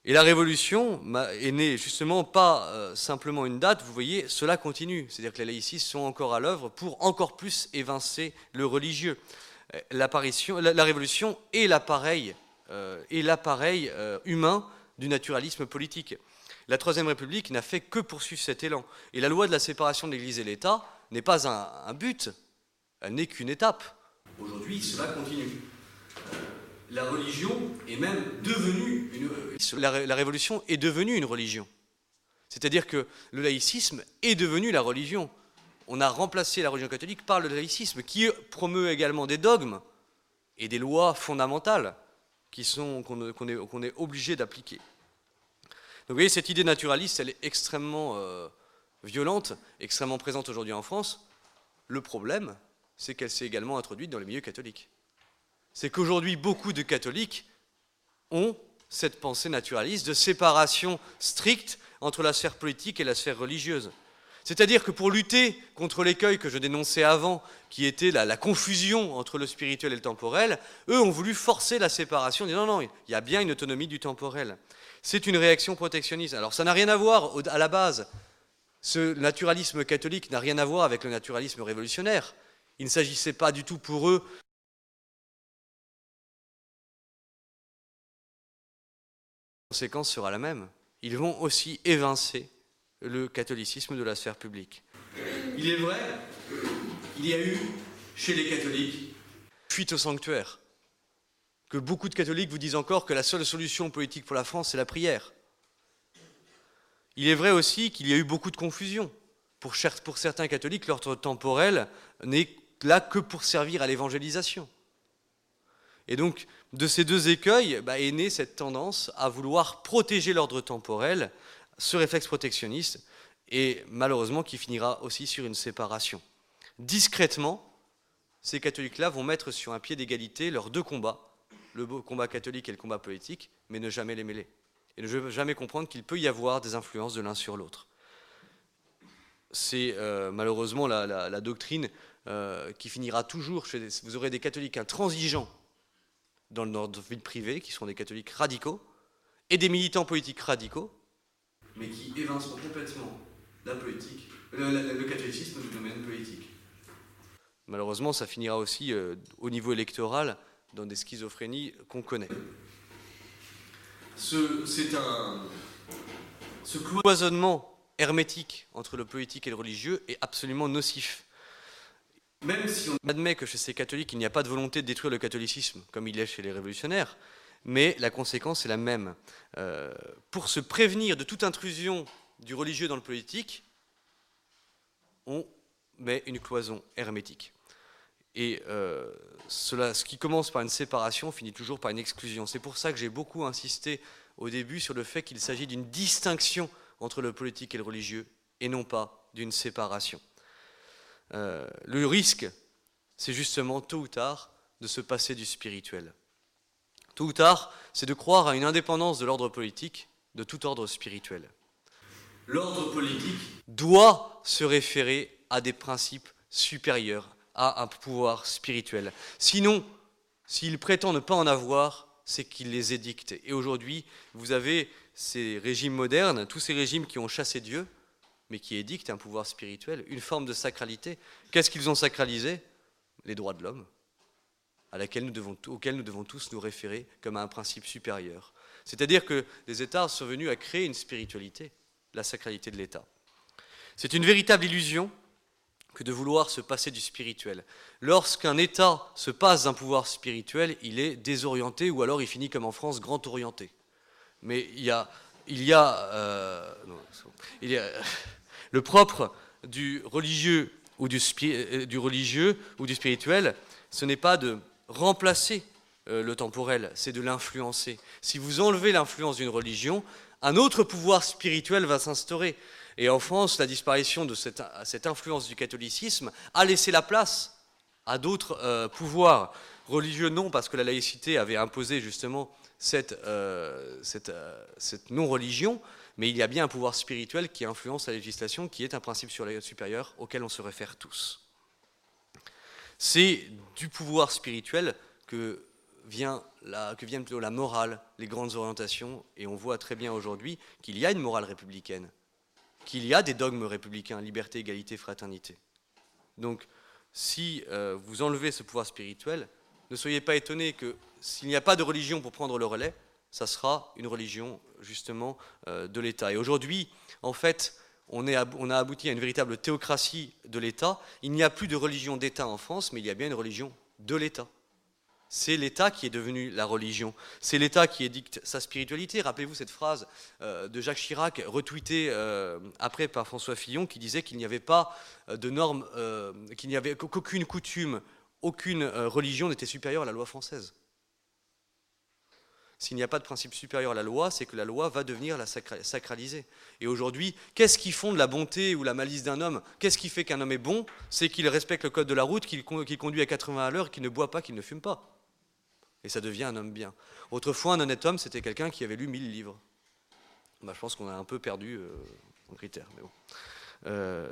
Et la révolution est née justement pas euh, simplement une date, vous voyez, cela continue. C'est-à-dire que les laïcistes sont encore à l'œuvre pour encore plus évincer le religieux. Euh, l'apparition, la, révolution est l'appareil, l'appareil humain du naturalisme politique. La Troisième République n'a fait que poursuivre cet élan. Et la loi de la séparation de l'Église et l'État n'est pas un, but, elle n'est qu'une étape. Aujourd'hui, cela continue. Euh, la religion est même devenue une... La, la révolution est devenue une religion. C'est-à-dire que le laïcisme est devenu la religion. On a remplacé la religion catholique par le laïcisme, qui promeut également des dogmes et des lois fondamentales qu'on est, obligé d'appliquer. Donc vous voyez, cette idée naturaliste, elle est extrêmement euh, violente, extrêmement présente aujourd'hui en France. Le problème, c'est qu'elle s'est également introduite dans les milieux catholiques. C'est qu'aujourd'hui, beaucoup de catholiques ont cette pensée naturaliste de séparation stricte entre la sphère politique et la sphère religieuse. C'est-à-dire que pour lutter contre l'écueil que je dénonçais avant, qui était la, confusion entre le spirituel et le temporel, eux ont voulu forcer la séparation, en disant non, non, il y a bien une autonomie du temporel. C'est une réaction protectionniste. Alors ça n'a rien à voir à la base ce naturalisme catholique n'a rien à voir avec le naturalisme révolutionnaire. Il ne s'agissait pas du tout pour eux La conséquence sera la même. Ils vont aussi évincer le catholicisme de la sphère publique. Il est vrai, il y a eu chez les catholiques fuite au sanctuaire. Que beaucoup de catholiques vous disent encore que la seule solution politique pour la France, c'est la prière. Il est vrai aussi qu'il y a eu beaucoup de confusion. Pour, certains catholiques, l'ordre temporel n'est là que pour servir à l'évangélisation. Et donc, de ces deux écueils bah, est née cette tendance à vouloir protéger l'ordre temporel, ce réflexe protectionniste, et malheureusement qui finira aussi sur une séparation. Discrètement, ces catholiques-là vont mettre sur un pied d'égalité leurs deux combats, le combat catholique et le combat politique, mais ne jamais les mêler et ne jamais comprendre qu'il peut y avoir des influences de l'un sur l'autre. C'est euh, malheureusement la, doctrine euh, qui finira toujours chez vous aurez des catholiques intransigeants dans notre vie privée, qui sont des catholiques radicaux, et des militants politiques radicaux, mais qui évinceront complètement la politique, le, catholicisme du domaine politique. Malheureusement, ça finira aussi euh, au niveau électoral dans des schizophrénies qu'on connaît c'est un, ce cloisonnement hermétique entre le politique et le religieux est absolument nocif. même si on admet que chez ces catholiques, il n'y a pas de volonté de détruire le catholicisme, comme il est chez les révolutionnaires, mais la conséquence est la même. Euh, pour se prévenir de toute intrusion du religieux dans le politique, on met une cloison hermétique. Et euh, cela, ce qui commence par une séparation finit toujours par une exclusion. C'est pour ça que j'ai beaucoup insisté au début sur le fait qu'il s'agit d'une distinction entre le politique et le religieux, et non pas d'une séparation. Euh, le risque, c'est justement tôt ou tard de se passer du spirituel. Tôt ou tard, c'est de croire à une indépendance de l'ordre politique de tout ordre spirituel. L'ordre politique doit se référer à des principes supérieurs, à un pouvoir spirituel. Sinon, s'il prétend ne pas en avoir, c'est qu'il les édicte. Et aujourd'hui, vous avez ces régimes modernes, tous ces régimes qui ont chassé Dieu, mais qui édictent un pouvoir spirituel, une forme de sacralité. Qu'est-ce qu'ils ont sacralisé? Les droits de l'homme, auxquels nous devons tous nous référer comme à un principe supérieur. C'est-à-dire que les États sont venus à créer une spiritualité, la sacralité de l'État. C'est une véritable illusion que de vouloir se passer du spirituel. Lorsqu'un État se passe d'un pouvoir spirituel, il est désorienté ou alors il finit comme en France, grand orienté. Mais il y a, le propre du religieux ou euh, du religieux ou du spirituel, ce n'est pas de remplacer euh, le temporel, c'est de l'influencer. Si vous enlevez l'influence d'une religion, un autre pouvoir spirituel va s'instaurer. Et en France, la disparition de cette, influence du catholicisme a laissé la place à d'autres euh, pouvoirs religieux, non, parce que la laïcité avait imposé justement cette, euh, euh, non-religion, mais il y a bien un pouvoir spirituel qui influence la législation, qui est un principe supérieur auquel on se réfère tous. C'est du pouvoir spirituel que vient, la, que plutôt la morale, les grandes orientations, et on voit très bien aujourd'hui qu'il y a une morale républicaine qu'il y a des dogmes républicains, liberté, égalité, fraternité. Donc, si euh, vous enlevez ce pouvoir spirituel, ne soyez pas étonnés que s'il n'y a pas de religion pour prendre le relais, ça sera une religion justement euh, de l'État. Et aujourd'hui, en fait, on, a abouti à une véritable théocratie de l'État. Il n'y a plus de religion d'État en France, mais il y a bien une religion de l'État. C'est l'État qui est devenu la religion. C'est l'État qui édicte sa spiritualité. Rappelez-vous cette phrase euh, de Jacques Chirac, retweetée euh, après par François Fillon, qui disait qu'il n'y avait pas euh, de normes, qu'il n'y avait qu'aucune coutume, aucune religion n'était supérieure à la loi française. S'il n'y a pas de principe supérieur à la loi, c'est que la loi va devenir la sacraliser. Et aujourd'hui, qu'est-ce qui fonde la bonté ou la malice d'un homme? Qu'est-ce qui fait qu'un homme est bon? C'est qu'il respecte le code de la route, qu'il conduit à 80 à l'heure, qu'il ne boit pas, qu'il ne fume pas et ça devient un homme bien. Autrefois, un honnête homme, c'était quelqu'un qui avait lu mille livres. Bah, je pense qu'on a un peu perdu euh, critère, mais bon. Euh,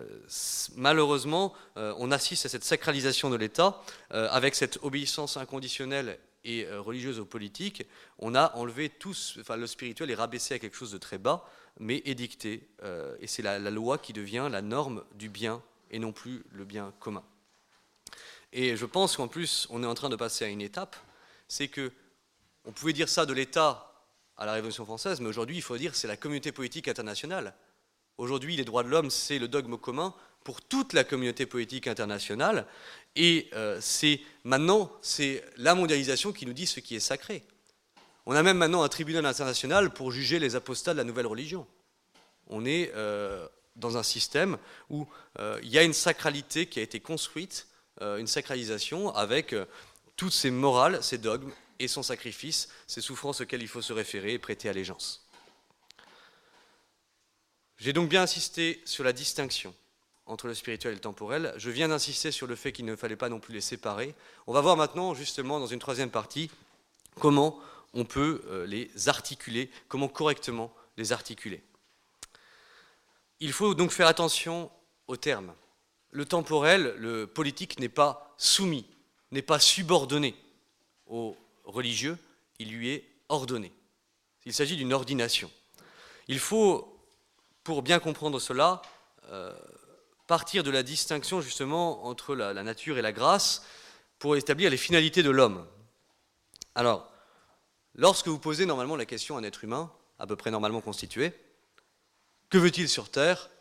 malheureusement, euh, on assiste à cette sacralisation de l'État avec cette obéissance inconditionnelle et religieuse aux politiques. On a enlevé tout, enfin le spirituel est rabaissé à quelque chose de très bas, mais édicté. et c'est la, la, loi qui devient la norme du bien et non plus le bien commun. Et je pense qu'en plus, on est en train de passer à une étape c'est que on pouvait dire ça de l'État à la Révolution française, mais aujourd'hui, il faut dire c'est la communauté politique internationale. Aujourd'hui, les droits de l'homme, c'est le dogme commun pour toute la communauté politique internationale, et euh, c'est maintenant, la mondialisation qui nous dit ce qui est sacré. On a même maintenant un tribunal international pour juger les apostats de la nouvelle religion. On est euh, dans un système où euh, il y a une sacralité qui a été construite, une sacralisation avec toutes ces morales, ces dogmes et son sacrifice, ces souffrances auxquelles il faut se référer et prêter allégeance. J'ai donc bien insisté sur la distinction entre le spirituel et le temporel. Je viens d'insister sur le fait qu'il ne fallait pas non plus les séparer. On va voir maintenant, justement, dans une troisième partie, comment on peut euh, les articuler, comment correctement les articuler. Il faut donc faire attention aux termes. Le temporel, le politique n'est pas soumis n'est pas subordonné au religieux, il lui est ordonné. Il s'agit d'une ordination. Il faut, pour bien comprendre cela, euh, partir de la distinction justement entre la, la, nature et la grâce pour établir les finalités de l'homme. Alors, lorsque vous posez normalement la question à un être humain, à peu près normalement constitué, que veut-il sur Terre?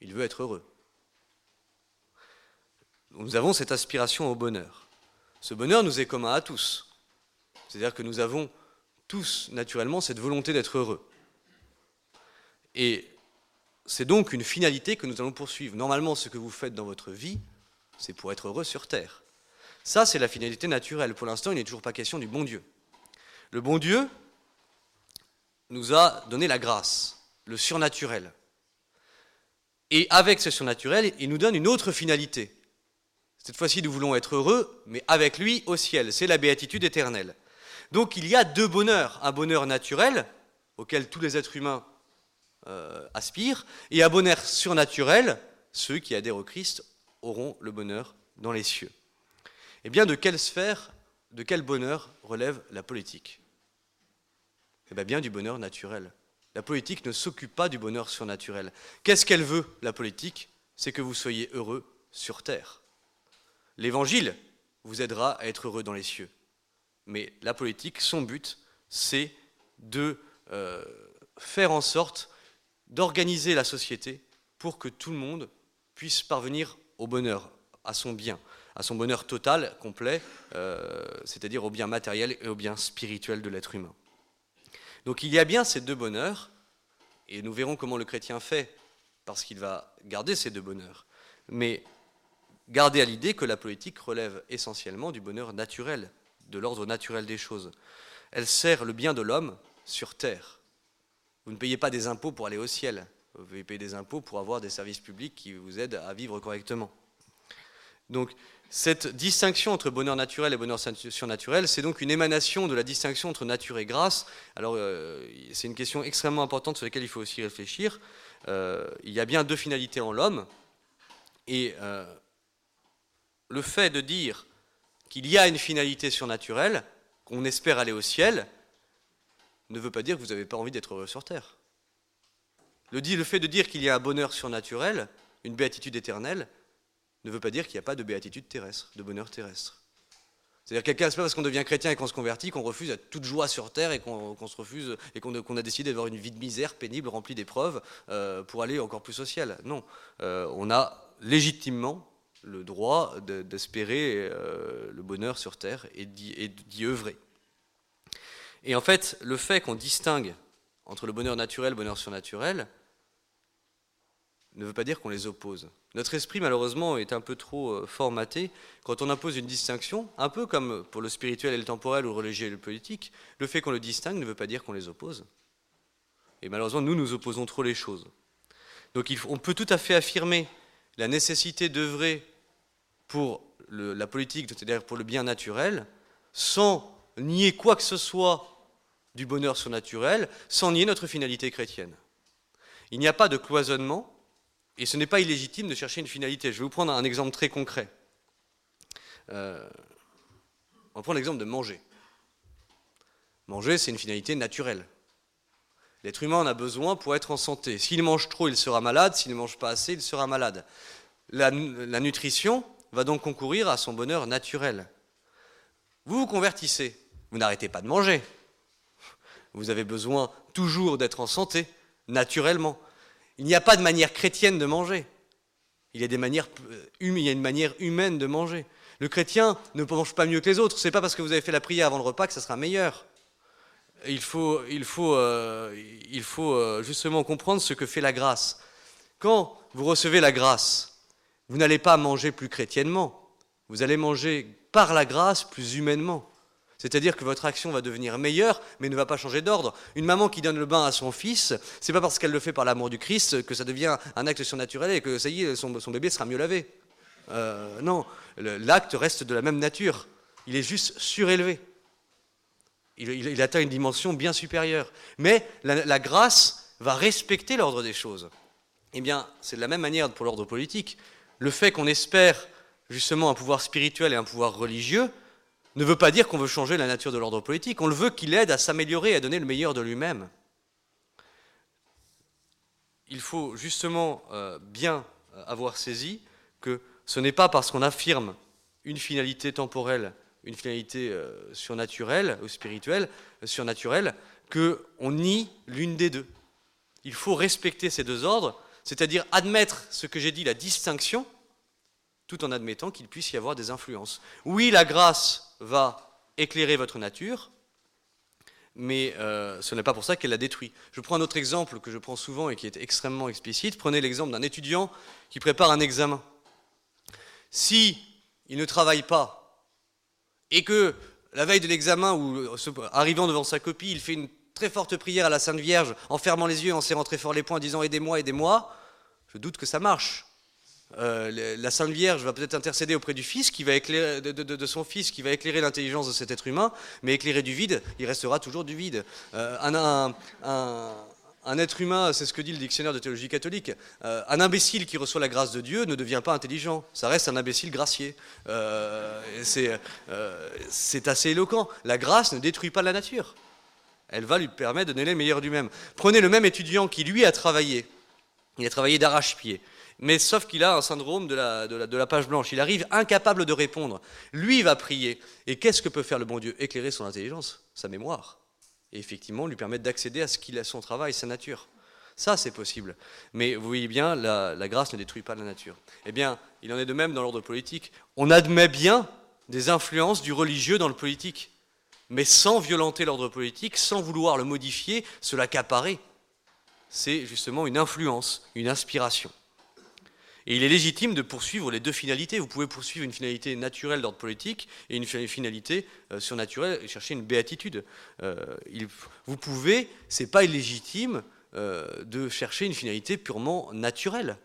Il veut être heureux. nous avons cette aspiration au bonheur. Ce bonheur nous est commun à tous. C'est-à-dire que nous avons tous naturellement cette volonté d'être heureux. Et c'est donc une finalité que nous allons poursuivre. Normalement, ce que vous faites dans votre vie, c'est pour être heureux sur terre. Ça, c'est la finalité naturelle. Pour l'instant, il n'est toujours pas question du bon Dieu. Le bon Dieu nous a donné la grâce, le surnaturel. Et avec ce surnaturel, il nous donne une autre finalité. Cette fois-ci, nous voulons être heureux, mais avec lui au ciel. C'est la béatitude éternelle. Donc il y a deux bonheurs. Un bonheur naturel, auquel tous les êtres humains euh, aspirent, et un bonheur surnaturel, ceux qui adhèrent au Christ auront le bonheur dans les cieux. Eh bien, de quelle sphère, de quel bonheur relève la politique? Eh bien, bien du bonheur naturel. La politique ne s'occupe pas du bonheur surnaturel. Qu'est-ce qu'elle veut, la politique? C'est que vous soyez heureux sur terre. L'évangile vous aidera à être heureux dans les cieux. Mais la politique, son but, c'est de euh, faire en sorte d'organiser la société pour que tout le monde puisse parvenir au bonheur, à son bien, à son bonheur total, complet, euh, c'est-à-dire au bien matériel et au bien spirituel de l'être humain. Donc il y a bien ces deux bonheurs, et nous verrons comment le chrétien fait, parce qu'il va garder ces deux bonheurs. Mais Gardez à l'idée que la politique relève essentiellement du bonheur naturel, de l'ordre naturel des choses. Elle sert le bien de l'homme sur terre. Vous ne payez pas des impôts pour aller au ciel. Vous payer des impôts pour avoir des services publics qui vous aident à vivre correctement. Donc, cette distinction entre bonheur naturel et bonheur surnaturel, c'est donc une émanation de la distinction entre nature et grâce. Alors, euh, c'est une question extrêmement importante sur laquelle il faut aussi réfléchir. Euh, il y a bien deux finalités en l'homme, et euh, le fait de dire qu'il y a une finalité surnaturelle, qu'on espère aller au ciel, ne veut pas dire que vous n'avez pas envie d'être heureux sur terre. Le, le fait de dire qu'il y a un bonheur surnaturel, une béatitude éternelle, ne veut pas dire qu'il n'y a pas de béatitude terrestre, de bonheur terrestre. C'est-à-dire quelqu'un, c'est pas parce qu'on devient chrétien et qu'on se convertit qu'on refuse à toute joie sur terre et qu'on se refuse et qu'on a décidé d'avoir une vie de misère pénible, remplie d'épreuves, euh, pour aller encore plus au ciel. Non, euh, on a légitimement le droit d'espérer euh, le bonheur sur terre et d'y œuvrer. Et en fait, le fait qu'on distingue entre le bonheur naturel et le bonheur surnaturel ne veut pas dire qu'on les oppose. Notre esprit, malheureusement, est un peu trop euh, formaté. Quand on impose une distinction, un peu comme pour le spirituel et le temporel ou le religieux et le politique, le fait qu'on le distingue ne veut pas dire qu'on les oppose. Et malheureusement, nous, nous opposons trop les choses. Donc on peut tout à fait affirmer la nécessité d'œuvrer pour la politique, c'est-à-dire pour le bien naturel, sans nier quoi que ce soit du bonheur surnaturel, sans nier notre finalité chrétienne. Il n'y a pas de cloisonnement, et ce n'est pas illégitime de chercher une finalité. Je vais vous prendre un exemple très concret. Euh, on va prendre l'exemple de manger. Manger, c'est une finalité naturelle. L'être humain en a besoin pour être en santé. S'il mange trop, il sera malade. S'il ne mange pas assez, il sera malade. la nutrition, va donc concourir à son bonheur naturel. Vous vous convertissez, vous n'arrêtez pas de manger. Vous avez besoin toujours d'être en santé, naturellement. Il n'y a pas de manière chrétienne de manger. Il y a, euh, a une manière humaine de manger. Le chrétien ne mange pas mieux que les autres. Ce n'est pas parce que vous avez fait la prière avant le repas que ça sera meilleur. Il faut, euh, euh, justement comprendre ce que fait la grâce. Quand vous recevez la grâce, vous n'allez pas manger plus chrétiennement, vous allez manger par la grâce plus humainement. C'est-à-dire que votre action va devenir meilleure, mais ne va pas changer d'ordre. Une maman qui donne le bain à son fils, c'est pas parce qu'elle le fait par l'amour du Christ que ça devient un acte surnaturel et que ça y est, son, bébé sera mieux lavé. Euh, non, l'acte reste de la même nature. Il est juste surélevé. Il, atteint une dimension bien supérieure. Mais la grâce va respecter l'ordre des choses. Eh bien, c'est de la même manière pour l'ordre politique le fait qu'on espère justement un pouvoir spirituel et un pouvoir religieux ne veut pas dire qu'on veut changer la nature de l'ordre politique. On le veut qu'il aide à s'améliorer à donner le meilleur de lui-même. Il faut justement euh, bien euh, avoir saisi que ce n'est pas parce qu'on affirme une finalité temporelle, une finalité euh, surnaturelle ou spirituelle, surnaturelle, qu'on nie l'une des deux. Il faut respecter ces deux ordres c'est-à-dire admettre ce que j'ai dit, la distinction, tout en admettant qu'il puisse y avoir des influences. Oui, la grâce va éclairer votre nature, mais euh, ce n'est pas pour ça qu'elle la détruit. Je prends un autre exemple que je prends souvent et qui est extrêmement explicite. Prenez l'exemple d'un étudiant qui prépare un examen. Si il ne travaille pas et que la veille de l'examen ou arrivant devant sa copie, il fait une très forte prière à la Sainte Vierge en fermant les yeux, en serrant très fort les poings, en disant aidez-moi, aidez-moi, je doute que ça marche. Euh, la Sainte Vierge va peut-être intercéder auprès du Fils, qui va éclairer, de, son Fils, qui va éclairer l'intelligence de cet être humain, mais éclairer du vide, il restera toujours du vide. Euh, un, être humain, c'est ce que dit le dictionnaire de théologie catholique, euh, un imbécile qui reçoit la grâce de Dieu ne devient pas intelligent, ça reste un imbécile gracié. c'est assez éloquent. La grâce ne détruit pas la nature. Elle va lui permettre de donner le meilleur du même. Prenez le même étudiant qui, lui, a travaillé. Il a travaillé d'arrache-pied mais sauf qu'il a un syndrome de la, page blanche. Il arrive incapable de répondre. Lui va prier. Et qu'est-ce que peut faire le bon Dieu? Éclairer son intelligence, sa mémoire. Et effectivement, lui permettre d'accéder à ce qu'il a son travail, sa nature. Ça, c'est possible. Mais vous voyez bien, la, grâce ne détruit pas la nature. Eh bien, il en est de même dans l'ordre politique. On admet bien des influences du religieux dans le politique, mais sans violenter l'ordre politique, sans vouloir le modifier, se l'accaparer. C'est justement une influence, une inspiration. Et il est légitime de poursuivre les deux finalités. Vous pouvez poursuivre une finalité naturelle d'ordre politique et une finalité euh, surnaturelle et chercher une béatitude. Euh, vous pouvez, c'est pas illégitime euh, de chercher une finalité purement naturelle.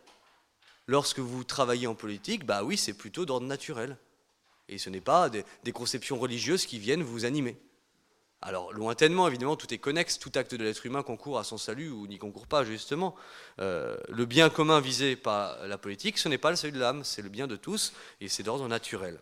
Lorsque vous travaillez en politique, bah oui, c'est plutôt d'ordre naturel. Et ce n'est pas des conceptions religieuses qui viennent vous animer. Alors, lointainement, évidemment, tout est connexe, tout acte de l'être humain concourt à son salut ou n'y concourt pas, justement. Euh, le bien commun visé par la politique, ce n'est pas le salut de l'âme, c'est le bien de tous, et c'est d'ordre naturel.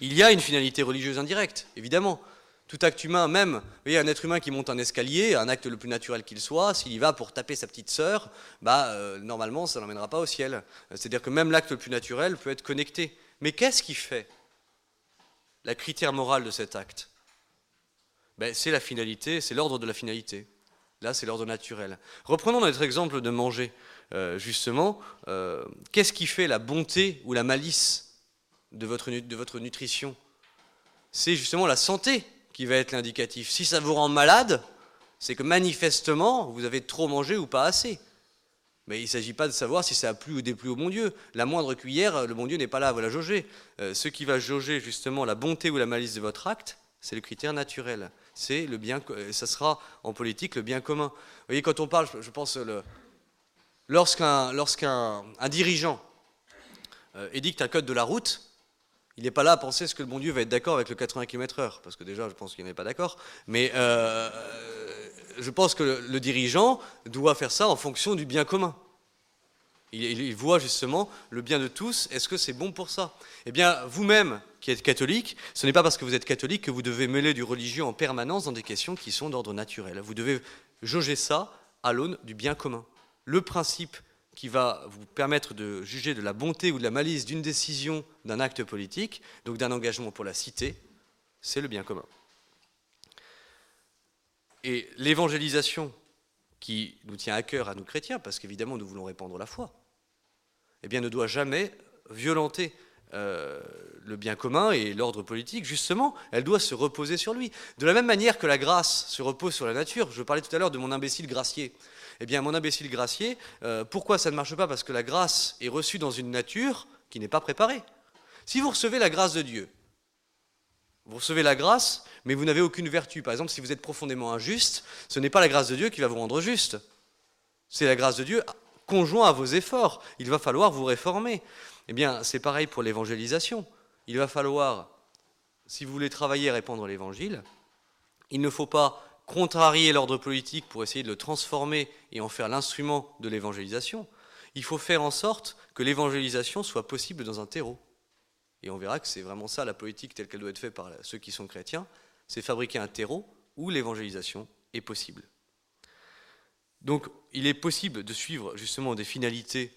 Il y a une finalité religieuse indirecte, évidemment. Tout acte humain, même, vous voyez, un être humain qui monte un escalier, un acte le plus naturel qu'il soit, s'il y va pour taper sa petite sœur, bah, euh, normalement, ça n'emmènera pas au ciel. C'est-à-dire que même l'acte le plus naturel peut être connecté. Mais qu'est-ce qui fait la critère morale de cet acte? Ben, c'est la finalité, c'est l'ordre de la finalité. Là, c'est l'ordre naturel. Reprenons notre exemple de manger. Euh, justement, euh, qu'est-ce qui fait la bonté ou la malice de votre, de votre nutrition? C'est justement la santé qui va être l'indicatif. Si ça vous rend malade, c'est que manifestement, vous avez trop mangé ou pas assez. Mais il ne s'agit pas de savoir si ça a plu ou déplu au bon Dieu. La moindre cuillère, le bon Dieu n'est pas là à vous la jauger. Euh, ce qui va jauger justement la bonté ou la malice de votre acte, c'est le critère naturel c'est le bien, ça sera en politique le bien commun. Vous voyez, quand on parle, je pense, lorsqu'un lorsqu'un un dirigeant euh, édicte un code de la route, il n'est pas là à penser ce que le bon Dieu va être d'accord avec le 80 km/h, parce que déjà, je pense qu'il n'est pas d'accord. Mais euh, je pense que le dirigeant doit faire ça en fonction du bien commun. Il, voit justement le bien de tous. Est-ce que c'est bon pour ça? Eh bien, vous-même qui êtes catholique, ce n'est pas parce que vous êtes catholique que vous devez mêler du religieux en permanence dans des questions qui sont d'ordre naturel. Vous devez jauger ça à l'aune du bien commun. Le principe qui va vous permettre de juger de la bonté ou de la malice d'une décision, d'un acte politique, donc d'un engagement pour la cité, c'est le bien commun. Et l'évangélisation qui nous tient à cœur à nous chrétiens, parce qu'évidemment nous voulons répandre la foi, eh bien, ne doit jamais violenter euh, le bien commun et l'ordre politique, justement, elle doit se reposer sur lui. De la même manière que la grâce se repose sur la nature, je parlais tout à l'heure de mon imbécile gracier. Eh bien, mon imbécile gracier, euh, pourquoi ça ne marche pas? Parce que la grâce est reçue dans une nature qui n'est pas préparée. Si vous recevez la grâce de Dieu, vous recevez la grâce, mais vous n'avez aucune vertu. Par exemple, si vous êtes profondément injuste, ce n'est pas la grâce de Dieu qui va vous rendre juste. C'est la grâce de Dieu conjoint à vos efforts. Il va falloir vous réformer. Eh bien, c'est pareil pour l'évangélisation. Il va falloir, si vous voulez travailler et répandre l'évangile, il ne faut pas contrarier l'ordre politique pour essayer de le transformer et en faire l'instrument de l'évangélisation. Il faut faire en sorte que l'évangélisation soit possible dans un terreau. Et on verra que c'est vraiment ça la politique telle qu'elle doit être faite par ceux qui sont chrétiens, c'est fabriquer un terreau où l'évangélisation est possible. Donc il est possible de suivre justement des finalités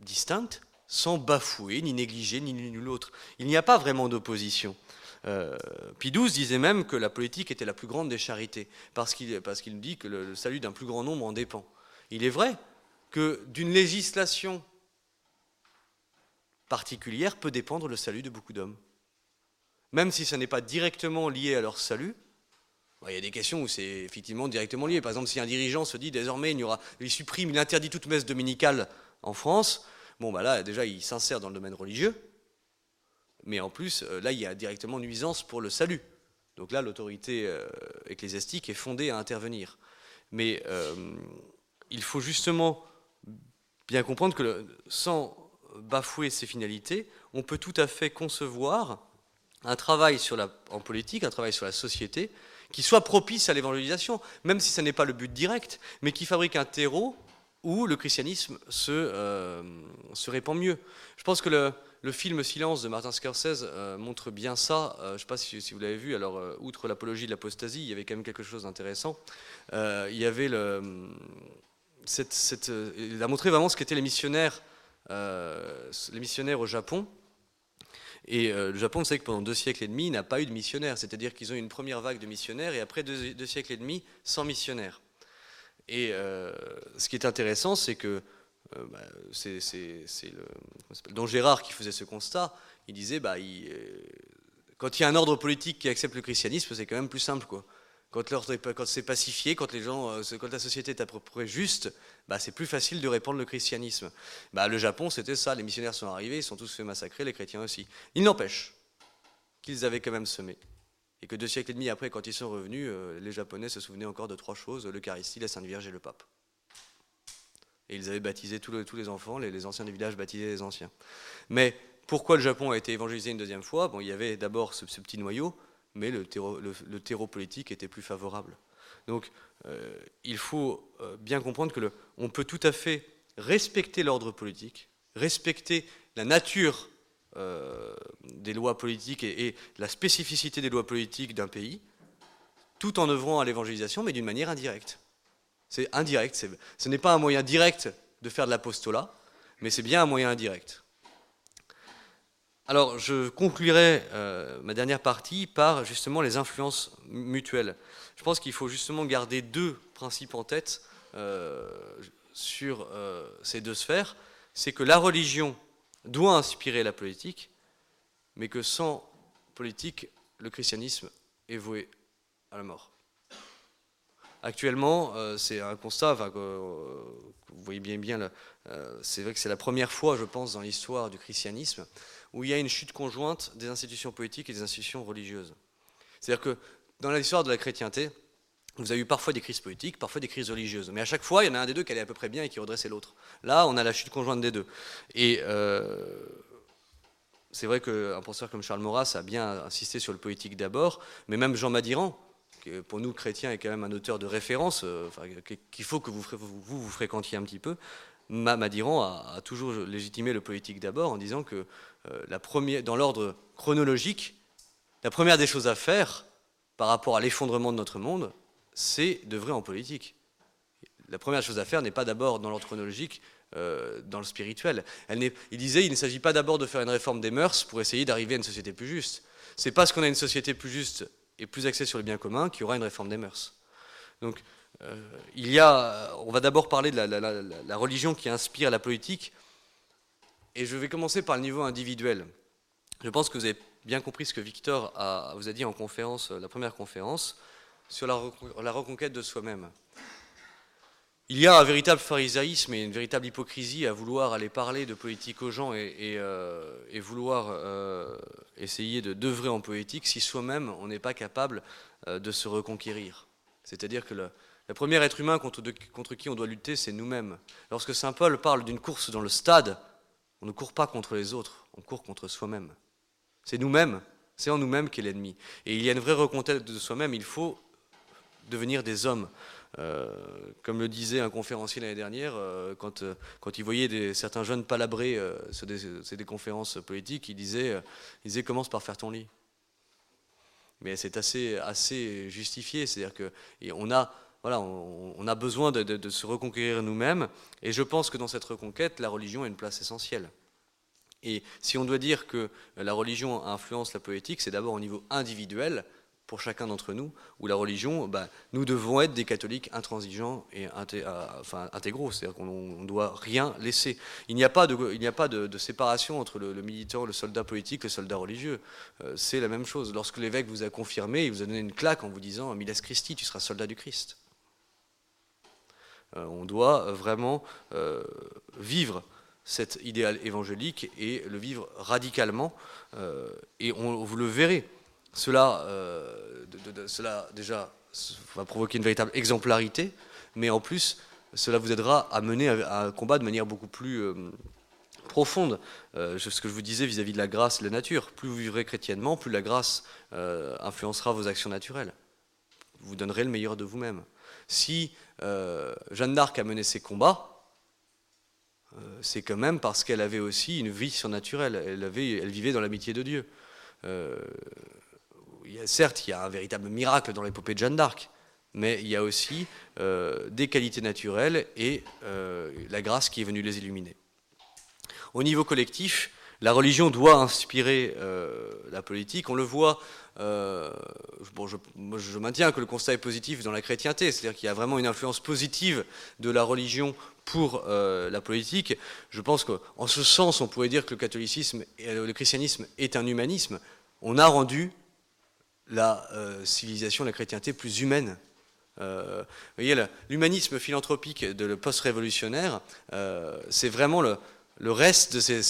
distinctes sans bafouer, ni négliger, ni l'une ni l'autre. Il n'y a pas vraiment d'opposition. Euh, Pie XII disait même que la politique était la plus grande des charités, parce qu'il parce dit que le, salut d'un plus grand nombre en dépend. Il est vrai que d'une législation particulière peut dépendre le salut de beaucoup d'hommes. Même si ça n'est pas directement lié à leur salut, il y a des questions où c'est effectivement directement lié. Par exemple, si un dirigeant se dit désormais il, y aura, il supprime, il interdit toute messe dominicale en France, bon bah là déjà il s'insère dans le domaine religieux, mais en plus euh, là il y a directement nuisance pour le salut. Donc là l'autorité euh, ecclésiastique est fondée à intervenir. Mais euh, il faut justement bien comprendre que sans bafouer ses finalités, on peut tout à fait concevoir un travail en politique, un travail sur la société, qui soit propice à l'évangélisation, même si ce n'est pas le but direct, mais qui fabrique un terreau où le christianisme se, euh, se répand mieux. Je pense que le, le film Silence de Martin Scorsese euh, montre bien ça. Euh, je ne sais pas si, vous l'avez vu. Alors, outre l'apologie de l'apostasie, il y avait quand même quelque chose d'intéressant. il y avait cette, cette, il a montré vraiment ce qu'étaient les missionnaires, les missionnaires au Japon. Et le Japon, vous savez que pendant deux siècles et demi, n'a pas eu de missionnaires. C'est-à-dire qu'ils ont eu une première vague de missionnaires et après deux, deux siècles et demi, sans missionnaires. Et ce qui est intéressant, c'est que euh, bah, c'est Don Gérard qui faisait ce constat. Il disait, bah, euh, quand il y a un ordre politique qui accepte le christianisme, c'est quand même plus simple. Quand, quand c'est pacifié, quand les gens, euh, quand la société est à peu près juste, bah, c'est plus facile de répandre le christianisme. Le Japon, c'était ça. Les missionnaires sont arrivés, ils sont tous fait massacrer, les chrétiens aussi. Il n'empêche qu'ils avaient quand même semé. Et que deux siècles et demi après, quand ils sont revenus, les Japonais se souvenaient encore de trois choses l'Eucharistie, la Sainte Vierge et le pape. Et ils avaient baptisé tous, les enfants, les, anciens du village baptisaient les anciens. Mais pourquoi le Japon a été évangélisé une deuxième fois? Bon, il y avait d'abord ce, petit noyau, mais le terreau, politique était plus favorable. Donc, euh, il faut euh, bien comprendre que le, on peut tout à fait respecter l'ordre politique, respecter la nature euh, des lois politiques et, la spécificité des lois politiques d'un pays, tout en œuvrant à l'évangélisation, mais d'une manière indirecte. C'est indirect. Ce n'est pas un moyen direct de faire de l'apostolat, mais c'est bien un moyen indirect. Alors, je conclurai euh, ma dernière partie par justement les influences mutuelles. Je pense qu'il faut justement garder deux principes en tête euh, sur ces deux sphères. C'est que la religion doit inspirer la politique, mais que sans politique, le christianisme est voué à la mort. Actuellement, euh, c'est un constat, euh, vous voyez bien, bien euh, c'est vrai que c'est la première fois, je pense, dans l'histoire du christianisme, où il y a une chute conjointe des institutions politiques et des institutions religieuses. C'est-à-dire que dans l'histoire de la chrétienté, vous avez eu parfois des crises politiques, parfois des crises religieuses. Mais à chaque fois, il y en a un des deux qui allait à peu près bien et qui redressait l'autre. Là, on a la chute conjointe des deux. Et c'est vrai qu'un penseur comme Charles Maurras a bien insisté sur le politique d'abord, mais même Jean Madiran, pour nous chrétiens est quand même un auteur de référence, euh, qu'il faut que vous, vous, fréquentiez un petit peu, Madiran a, a, toujours légitimé le politique d'abord en disant que euh, la première, dans l'ordre chronologique, la première des choses à faire par rapport à l'effondrement de notre monde, c'est d'œuvrer en politique. La première chose à faire n'est pas d'abord dans l'ordre chronologique, euh, dans le spirituel. Il disait il ne s'agit pas d'abord de faire une réforme des mœurs pour essayer d'arriver à une société plus juste. C'est parce qu'on a une société plus juste et plus axé sur le bien commun, qu'il y aura une réforme des mœurs. Donc, euh, il y a, on va d'abord parler de la, religion qui inspire la politique, et je vais commencer par le niveau individuel. Je pense que vous avez bien compris ce que Victor vous a dit en conférence, la première conférence, sur la reconquête de soi-même. Il y a un véritable pharisaïsme et une véritable hypocrisie à vouloir aller parler de politique aux gens et, euh, vouloir euh, essayer de d'œuvrer en politique si soi-même on n'est pas capable euh, de se reconquérir. C'est-à-dire que le, premier être humain contre, contre qui on doit lutter, c'est nous-mêmes. Lorsque Saint Paul parle d'une course dans le stade, on ne court pas contre les autres, on court contre soi-même. C'est nous-mêmes, c'est en nous-mêmes qu'est l'ennemi. Et il y a une vraie reconquête de soi-même, il faut devenir des hommes. Euh, comme le disait un conférencier l'année dernière, euh, quand, euh, quand il voyait certains jeunes palabrer sur des, des, conférences politiques, il disait, il disait commence par faire ton lit. Mais c'est assez, assez justifié, c'est-à-dire qu'on a, voilà, on, a besoin de, de, se reconquérir nous-mêmes, et je pense que dans cette reconquête, la religion a une place essentielle. Et si on doit dire que la religion influence la politique, c'est d'abord au niveau individuel, pour chacun d'entre nous, où la religion, bah, nous devons être des catholiques intransigeants et enfin, intégraux, c'est-à-dire qu'on ne doit rien laisser. Il n'y a pas, de, séparation entre le, militant, le soldat politique, le soldat religieux. Euh, c'est la même chose. Lorsque l'évêque vous a confirmé, il vous a donné une claque en vous disant Miles Christi, tu seras soldat du Christ. Euh, on doit vraiment euh, vivre cet idéal évangélique et le vivre radicalement. et vous le verrez cela, euh, cela déjà va provoquer une véritable exemplarité, mais en plus, cela vous aidera à mener un combat de manière beaucoup plus euh, profonde. Euh, ce que je vous disais vis-à-vis de la grâce et de la nature. Plus vous vivrez chrétiennement, plus la grâce influencera vos actions naturelles. Vous donnerez le meilleur de vous-même. Si Jeanne d'Arc a mené ses combats, c'est quand même parce qu'elle avait aussi une vie surnaturelle. Elle vivait dans l'amitié de Dieu certes, il y a un véritable miracle dans l'épopée de Jeanne d'Arc, mais il y a aussi euh, des qualités naturelles et euh, la grâce qui est venue les illuminer. Au niveau collectif, la religion doit inspirer euh, la politique. On le voit, bon, je, maintiens que le constat est positif dans la chrétienté, c'est-à-dire qu'il y a vraiment une influence positive de la religion pour la politique. Je pense qu'en ce sens, on pourrait dire que le catholicisme et le christianisme est un humanisme. On a rendu la euh, civilisation, la chrétienté plus humaine. Euh, vous voyez, l'humanisme philanthropique de le post-révolutionnaire, euh, c'est vraiment le, reste de ces,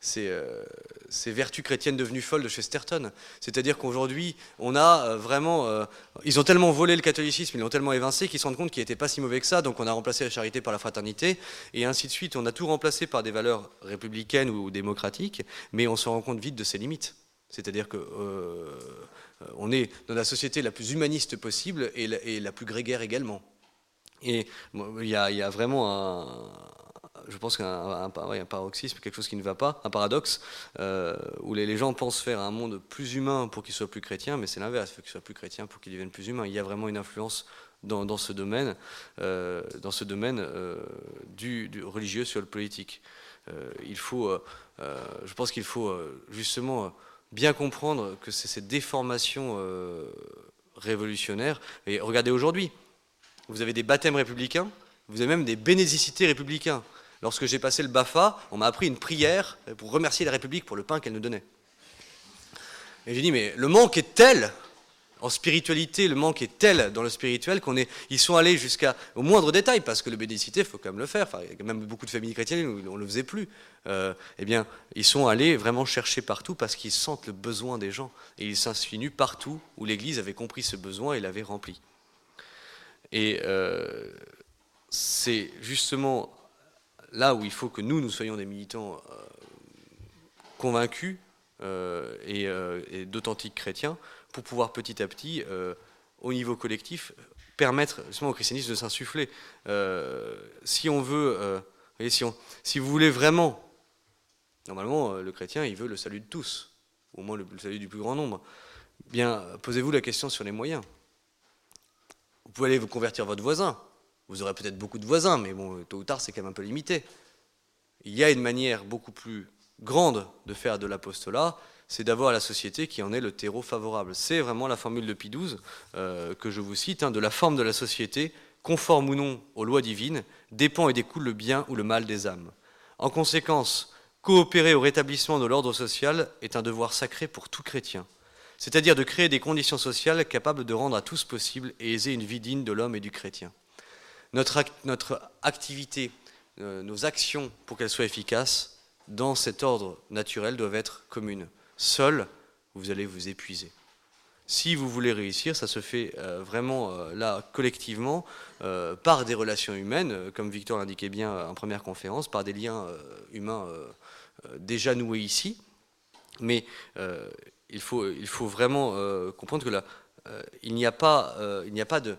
ces, vertus chrétiennes devenues folles de Chesterton. C'est-à-dire qu'aujourd'hui, on a vraiment. ils ont tellement volé le catholicisme, ils l'ont tellement évincé qu'ils se rendent compte qu'il n'était pas si mauvais que ça, donc on a remplacé la charité par la fraternité, et ainsi de suite. On a tout remplacé par des valeurs républicaines ou démocratiques, mais on se rend compte vite de ses limites. C'est-à-dire qu'on euh, est dans la société la plus humaniste possible et la, plus grégaire également. Et il y, a, vraiment un, je pense qu'un paroxysme, quelque chose qui ne va pas, un paradoxe, euh, où les, gens pensent faire un monde plus humain pour qu'il soit plus chrétien, mais c'est l'inverse, il faut qu'il soit plus chrétien pour qu'il devienne plus humain. Il y a vraiment une influence dans, ce domaine, euh, dans ce domaine du, religieux sur le politique. il faut, je pense qu'il faut justement bien comprendre que c'est cette déformation euh, révolutionnaire. Et regardez aujourd'hui, vous avez des baptêmes républicains, vous avez même des bénédicités républicains. Lorsque j'ai passé le BAFA, on m'a appris une prière pour remercier la République pour le pain qu'elle nous donnait. Et j'ai dit, mais le manque est tel en spiritualité, le manque est tel dans le spirituel qu'on est, ils sont allés jusqu'à au moindre détail, parce que le bénédicité, il faut quand même le faire. Enfin, il y a même beaucoup de familles chrétiennes on ne le faisait plus. Euh, eh bien, ils sont allés vraiment chercher partout parce qu'ils sentent le besoin des gens et ils s'insinuent partout où l'Église avait compris ce besoin et l'avait rempli. Et euh, c'est justement là où il faut que nous, nous soyons des militants euh, convaincus et, et d'authentiques chrétiens pour pouvoir petit à petit, euh, au niveau collectif, permettre justement au christianisme de s'insuffler. Euh, si on veut, euh, si, on, si, vous voulez vraiment, normalement, le chrétien, il veut le salut de tous, au moins le, salut du plus grand nombre. Bien, posez-vous la question sur les moyens. Vous pouvez aller vous convertir votre voisin. Vous aurez peut-être beaucoup de voisins, mais bon, tôt ou tard, c'est quand même un peu limité. Il y a une manière beaucoup plus grande de faire de l'apostolat, c'est d'avoir la société qui en est le terreau favorable. C'est vraiment la formule de Pie XII euh, que je vous cite, hein, de la forme de la société, conforme ou non aux lois divines, dépend et découle le bien ou le mal des âmes. En conséquence, coopérer au rétablissement de l'ordre social est un devoir sacré pour tout chrétien, c'est-à-dire de créer des conditions sociales capables de rendre à tous possible et aiser une vie digne de l'homme et du chrétien. Notre, activité, euh, nos actions, pour qu'elles soient efficaces, dans cet ordre naturel, doivent être communes. Seul, vous allez vous épuiser. Si vous voulez réussir, ça se fait euh, vraiment euh, là collectivement euh, par des relations humaines, comme Victor l'indiquait bien en première conférence, par des liens humains déjà noués ici. Mais il, faut, il faut vraiment comprendre que là, il n'y a pas, il n'y a pas de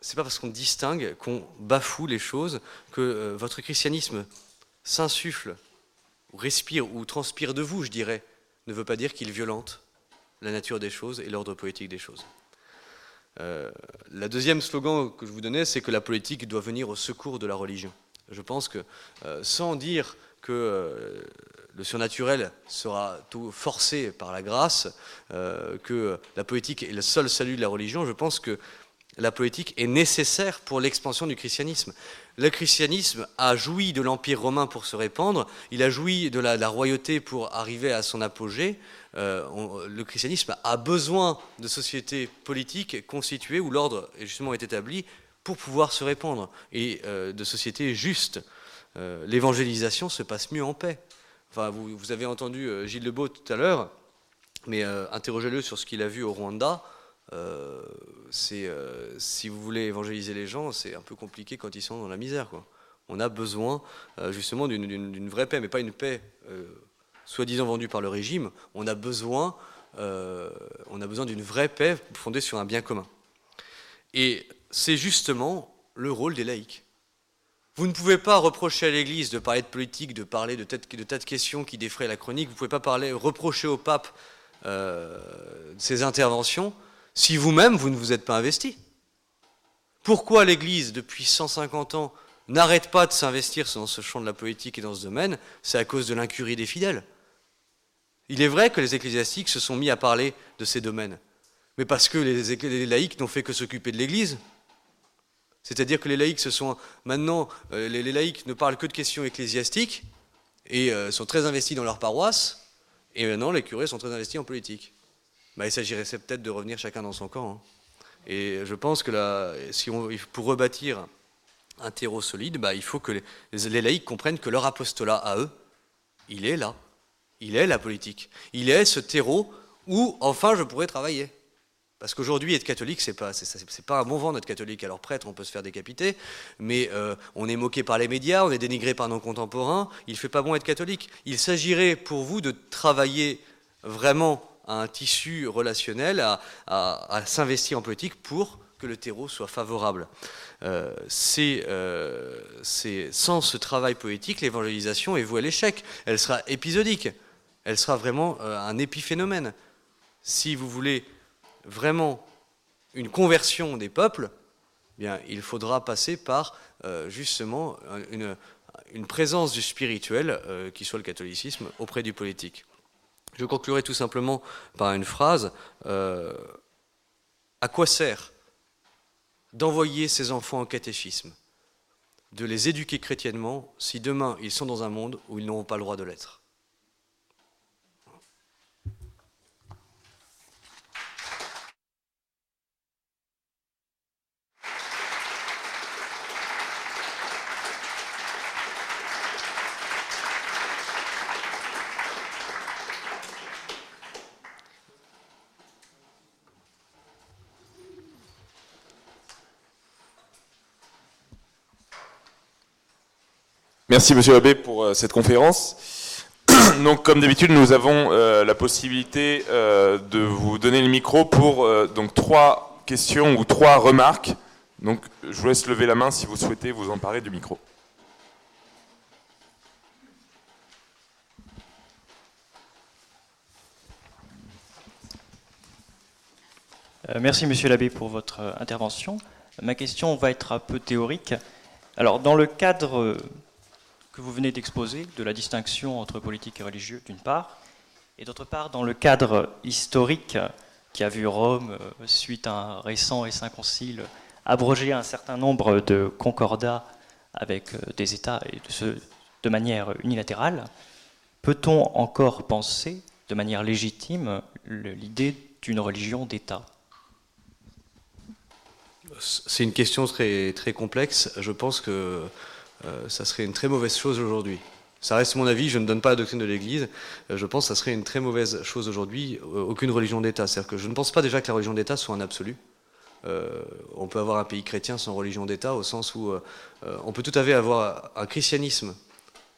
c'est pas parce qu'on distingue qu'on bafoue les choses que votre christianisme s'insuffle respire ou transpire de vous, je dirais, ne veut pas dire qu'il violente la nature des choses et l'ordre politique des choses. Euh, la deuxième slogan que je vous donnais, c'est que la politique doit venir au secours de la religion. Je pense que euh, sans dire que le surnaturel sera tout forcé par la grâce, que la politique est le seul salut de la religion, je pense que la politique est nécessaire pour l'expansion du christianisme. Le christianisme a joui de l'Empire romain pour se répandre, il a joui de la, royauté pour arriver à son apogée. Euh, le christianisme a besoin de sociétés politiques constituées où l'ordre justement est établi pour pouvoir se répandre et euh, de sociétés justes. Euh, l'évangélisation se passe mieux en paix. Enfin, vous, vous avez entendu Gilles Lebeau tout à l'heure, mais interrogez-le sur ce qu'il a vu au Rwanda. Euh, euh, si vous voulez évangéliser les gens, c'est un peu compliqué quand ils sont dans la misère. On a besoin euh, justement d'une vraie paix, mais pas une paix soi-disant vendue par le régime. On a besoin, on a besoin d'une vraie paix fondée sur un bien commun. Et c'est justement le rôle des laïcs. Vous ne pouvez pas reprocher à l'Église de parler de politique, de parler de, tas de questions qui défraient la chronique. Vous ne pouvez pas parler, reprocher au pape ses interventions si vous-même, vous ne vous êtes pas investi Pourquoi l'Église, depuis 150 ans, n'arrête pas de s'investir dans ce champ de la politique et dans ce domaine? C'est à cause de l'incurie des fidèles. Il est vrai que les ecclésiastiques se sont mis à parler de ces domaines, mais parce que les, laïcs n'ont fait que s'occuper de l'Église. C'est-à-dire que les laïcs se sont maintenant, euh, les, laïcs ne parlent que de questions ecclésiastiques et euh, sont très investis dans leur paroisse, et maintenant les curés sont très investis en politique. Bah, il s'agirait peut-être de revenir chacun dans son camp. Hein. Et je pense que là, pour rebâtir un terreau solide, bah, il faut que les, laïcs comprennent que leur apostolat à eux, il est là. Il est la politique. Il est ce terreau où enfin je pourrais travailler. Parce qu'aujourd'hui, être catholique, c'est pas, pas un bon vent d'être catholique. Alors prêtre, on peut se faire décapiter, mais euh, on est moqué par les médias, on est dénigré par nos contemporains. Il fait pas bon être catholique. Il s'agirait pour vous de travailler vraiment un tissu relationnel, à, s'investir en politique pour que le terreau soit favorable. Euh, euh, c'est, sans ce travail politique, l'évangélisation est vouée à l'échec. Elle sera épisodique. Elle sera vraiment euh, un épiphénomène. Si vous voulez vraiment une conversion des peuples, il faudra passer par justement une, présence du spirituel, qui soit le catholicisme, auprès du politique. Je conclurai tout simplement par une phrase. Euh, à quoi sert d'envoyer ces enfants au catéchisme, de les éduquer chrétiennement, si demain ils sont dans un monde où ils n'auront pas le droit de l'être Merci Monsieur Abbé pour euh, cette conférence. Donc, comme d'habitude, nous avons euh, la possibilité euh, de vous donner le micro pour donc trois questions ou trois remarques. Donc, je vous laisse lever la main si vous souhaitez vous emparer du micro. merci Monsieur l'abbé pour votre intervention. Ma question va être un peu théorique. Alors, dans le cadre que vous venez d'exposer, de la distinction entre politique et religieux, d'une part, et d'autre part, dans le cadre historique qui a vu Rome, euh, suite à un récent et saint concile, abroger un certain nombre de concordats avec euh, des États et de, manière unilatérale, peut-on encore penser de manière légitime l'idée d'une religion d'État? C'est une question très, très complexe. Je pense que euh, ça serait une très mauvaise chose aujourd'hui. Ça reste mon avis, je ne donne pas la doctrine de l'Église. Euh, je pense que ça serait une très mauvaise chose aujourd'hui, euh, aucune religion d'État. C'est-à-dire que je ne pense pas déjà que la religion d'État soit un absolu. on peut avoir un pays chrétien sans religion d'État, au sens où on peut tout à fait avoir un christianisme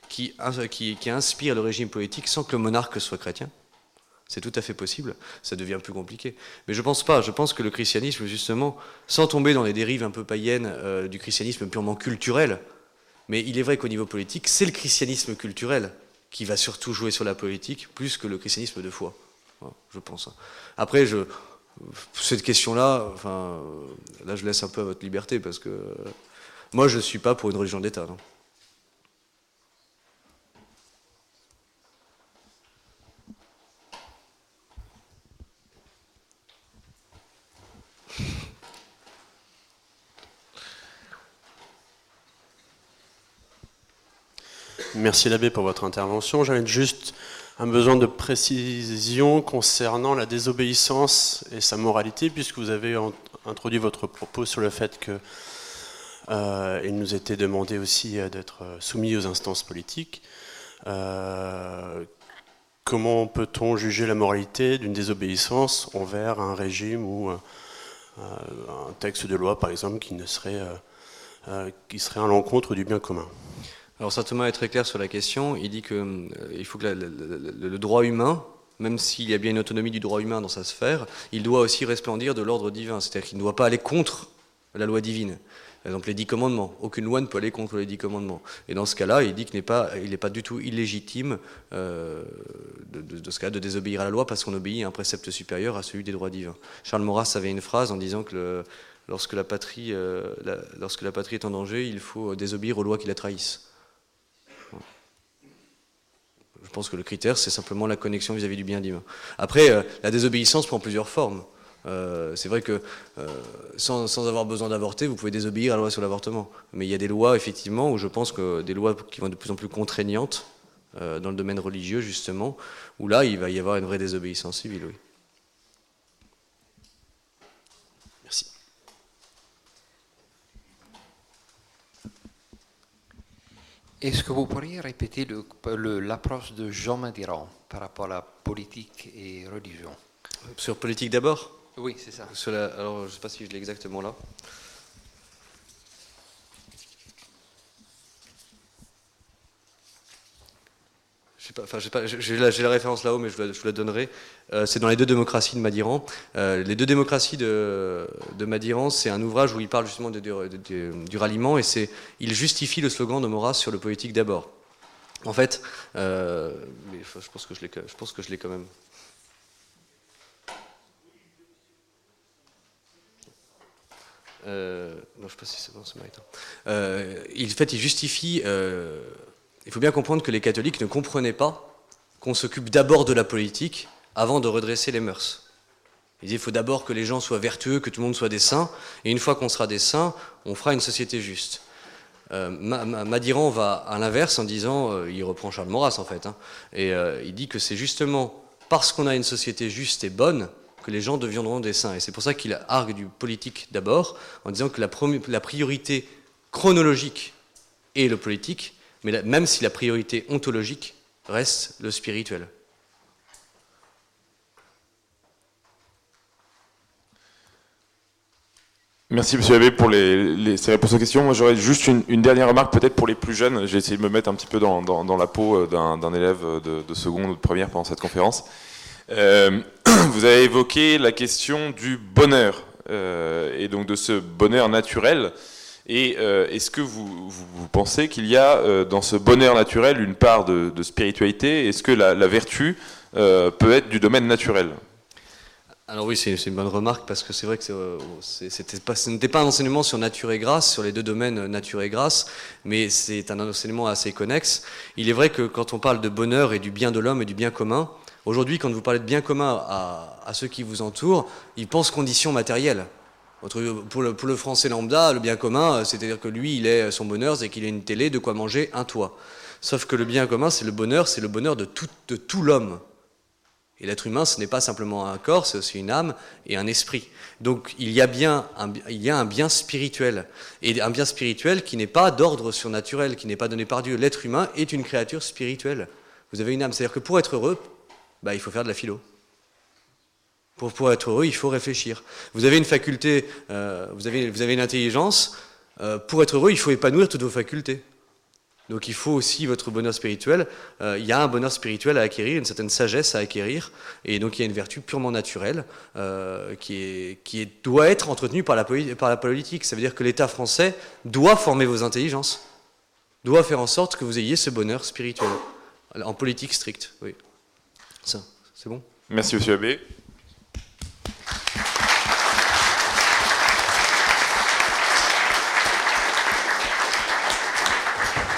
qui, qui, inspire le régime politique sans que le monarque soit chrétien. C'est tout à fait possible, ça devient plus compliqué. Mais je pense pas, je pense que le christianisme, justement, sans tomber dans les dérives un peu païennes du christianisme purement culturel, mais il est vrai qu'au niveau politique, c'est le christianisme culturel qui va surtout jouer sur la politique, plus que le christianisme de foi, je pense. Après, je, cette question-là, là, je laisse un peu à votre liberté, parce que moi, je ne suis pas pour une religion d'État. Merci l'abbé pour votre intervention. J'avais juste un besoin de précision concernant la désobéissance et sa moralité, puisque vous avez introduit votre propos sur le fait que euh, il nous était demandé aussi euh, d'être soumis aux instances politiques. Euh, comment peut-on juger la moralité d'une désobéissance envers un régime ou un texte de loi, par exemple, qui ne serait qui serait à l'encontre du bien commun? Alors saint Thomas est très clair sur la question. Il dit qu'il euh, faut que le, droit humain, même s'il y a bien une autonomie du droit humain dans sa sphère, il doit aussi resplendir de l'ordre divin. C'est-à-dire qu'il ne doit pas aller contre la loi divine. Par exemple, les dix commandements. Aucune loi ne peut aller contre les dix commandements. Et dans ce cas-là, il dit qu'il n'est pas, il pas du tout illégitime euh, de, ce cas de désobéir à la loi parce qu'on obéit à un précepte supérieur à celui des droits divins. Charles Maurras avait une phrase en disant que lorsque, la patrie, euh, lorsque la patrie est en danger, il faut désobéir aux lois qui la trahissent. Je pense que le critère, c'est simplement la connexion vis-à-vis du bien divin. Après, euh, la désobéissance prend plusieurs formes. Euh, c'est vrai que euh, sans, avoir besoin d'avorter, vous pouvez désobéir à la loi sur l'avortement. Mais il y a des lois, effectivement, où je pense que des lois qui vont de plus en plus contraignantes, dans le domaine religieux, justement, où là, il va y avoir une vraie désobéissance civile, oui. Est-ce que vous pourriez répéter l'approche de Jean Madiran par rapport à la politique et religion? Sur politique d'abord? Oui, c'est ça. alors, je ne sais pas si je l'ai exactement là. J'ai la, référence là-haut, mais je vous la, donnerai. Euh, c'est dans les deux démocraties de Madiran. Euh, les deux démocraties de, Madiran, c'est un ouvrage où il parle justement du ralliement et c'est, il justifie le slogan de Maurras sur le politique d'abord. En fait, euh, je pense que je l'ai, je pense que je l'ai quand même. non, je sais pas si c'est bon, c'est il, fait, il justifie il faut bien comprendre que les catholiques ne comprenaient pas qu'on s'occupe d'abord de la politique avant de redresser les mœurs. Ils disaient qu'il faut d'abord que les gens soient vertueux, que tout le monde soit des saints, et une fois qu'on sera des saints, on fera une société juste. Euh, Madiran va à l'inverse en disant, euh, il reprend Charles Maurras en fait, hein, et euh, il dit que c'est justement parce qu'on a une société juste et bonne que les gens deviendront des saints. Et c'est pour ça qu'il argue du politique d'abord, en disant que la, la priorité chronologique est le politique, mais même si la priorité ontologique reste le spirituel. Merci Monsieur Abbé pour ces réponses aux questions. Moi j'aurais juste une, dernière remarque peut-être pour les plus jeunes. J'ai essayé de me mettre un petit peu dans, la peau euh, d'un élève de, seconde ou de première pendant cette conférence. Euh, vous avez évoqué la question du bonheur euh, et donc de ce bonheur naturel et euh, est-ce que vous, pensez qu'il y a euh, dans ce bonheur naturel une part de, spiritualité? Est-ce que la, vertu euh, peut être du domaine naturel? Alors oui, c'est une bonne remarque parce que c'est vrai que ce n'était pas un enseignement sur nature et grâce, sur les deux domaines nature et grâce, mais c'est un enseignement assez connexe. Il est vrai que quand on parle de bonheur et du bien de l'homme et du bien commun, aujourd'hui, quand vous parlez de bien commun à, à ceux qui vous entourent, ils pensent conditions matérielles. Pour le, pour le, français lambda, le bien commun, euh, c'est-à-dire que lui, il est son bonheur, c'est qu'il ait une télé, de quoi manger, un toit. Sauf que le bien commun, c'est le bonheur, c'est le bonheur de tout, de tout l'homme. Et l'être humain, ce n'est pas simplement un corps, c'est aussi une âme et un esprit. Donc il y a bien un, il y a un bien spirituel. Et un bien spirituel qui n'est pas d'ordre surnaturel, qui n'est pas donné par Dieu. L'être humain est une créature spirituelle. Vous avez une âme. C'est-à-dire que pour être heureux, bah, il faut faire de la philo. Pour, être heureux, il faut réfléchir. Vous avez une faculté, euh, vous, avez, vous avez une intelligence. Euh, pour être heureux, il faut épanouir toutes vos facultés. Donc il faut aussi votre bonheur spirituel. Euh, il y a un bonheur spirituel à acquérir, une certaine sagesse à acquérir. Et donc il y a une vertu purement naturelle qui, est, qui doit être entretenue par la, par la politique. Ça veut dire que l'État français doit former vos intelligences, doit faire en sorte que vous ayez ce bonheur spirituel. En politique stricte, oui. Ça, c'est bon? Merci, Monsieur Abbé.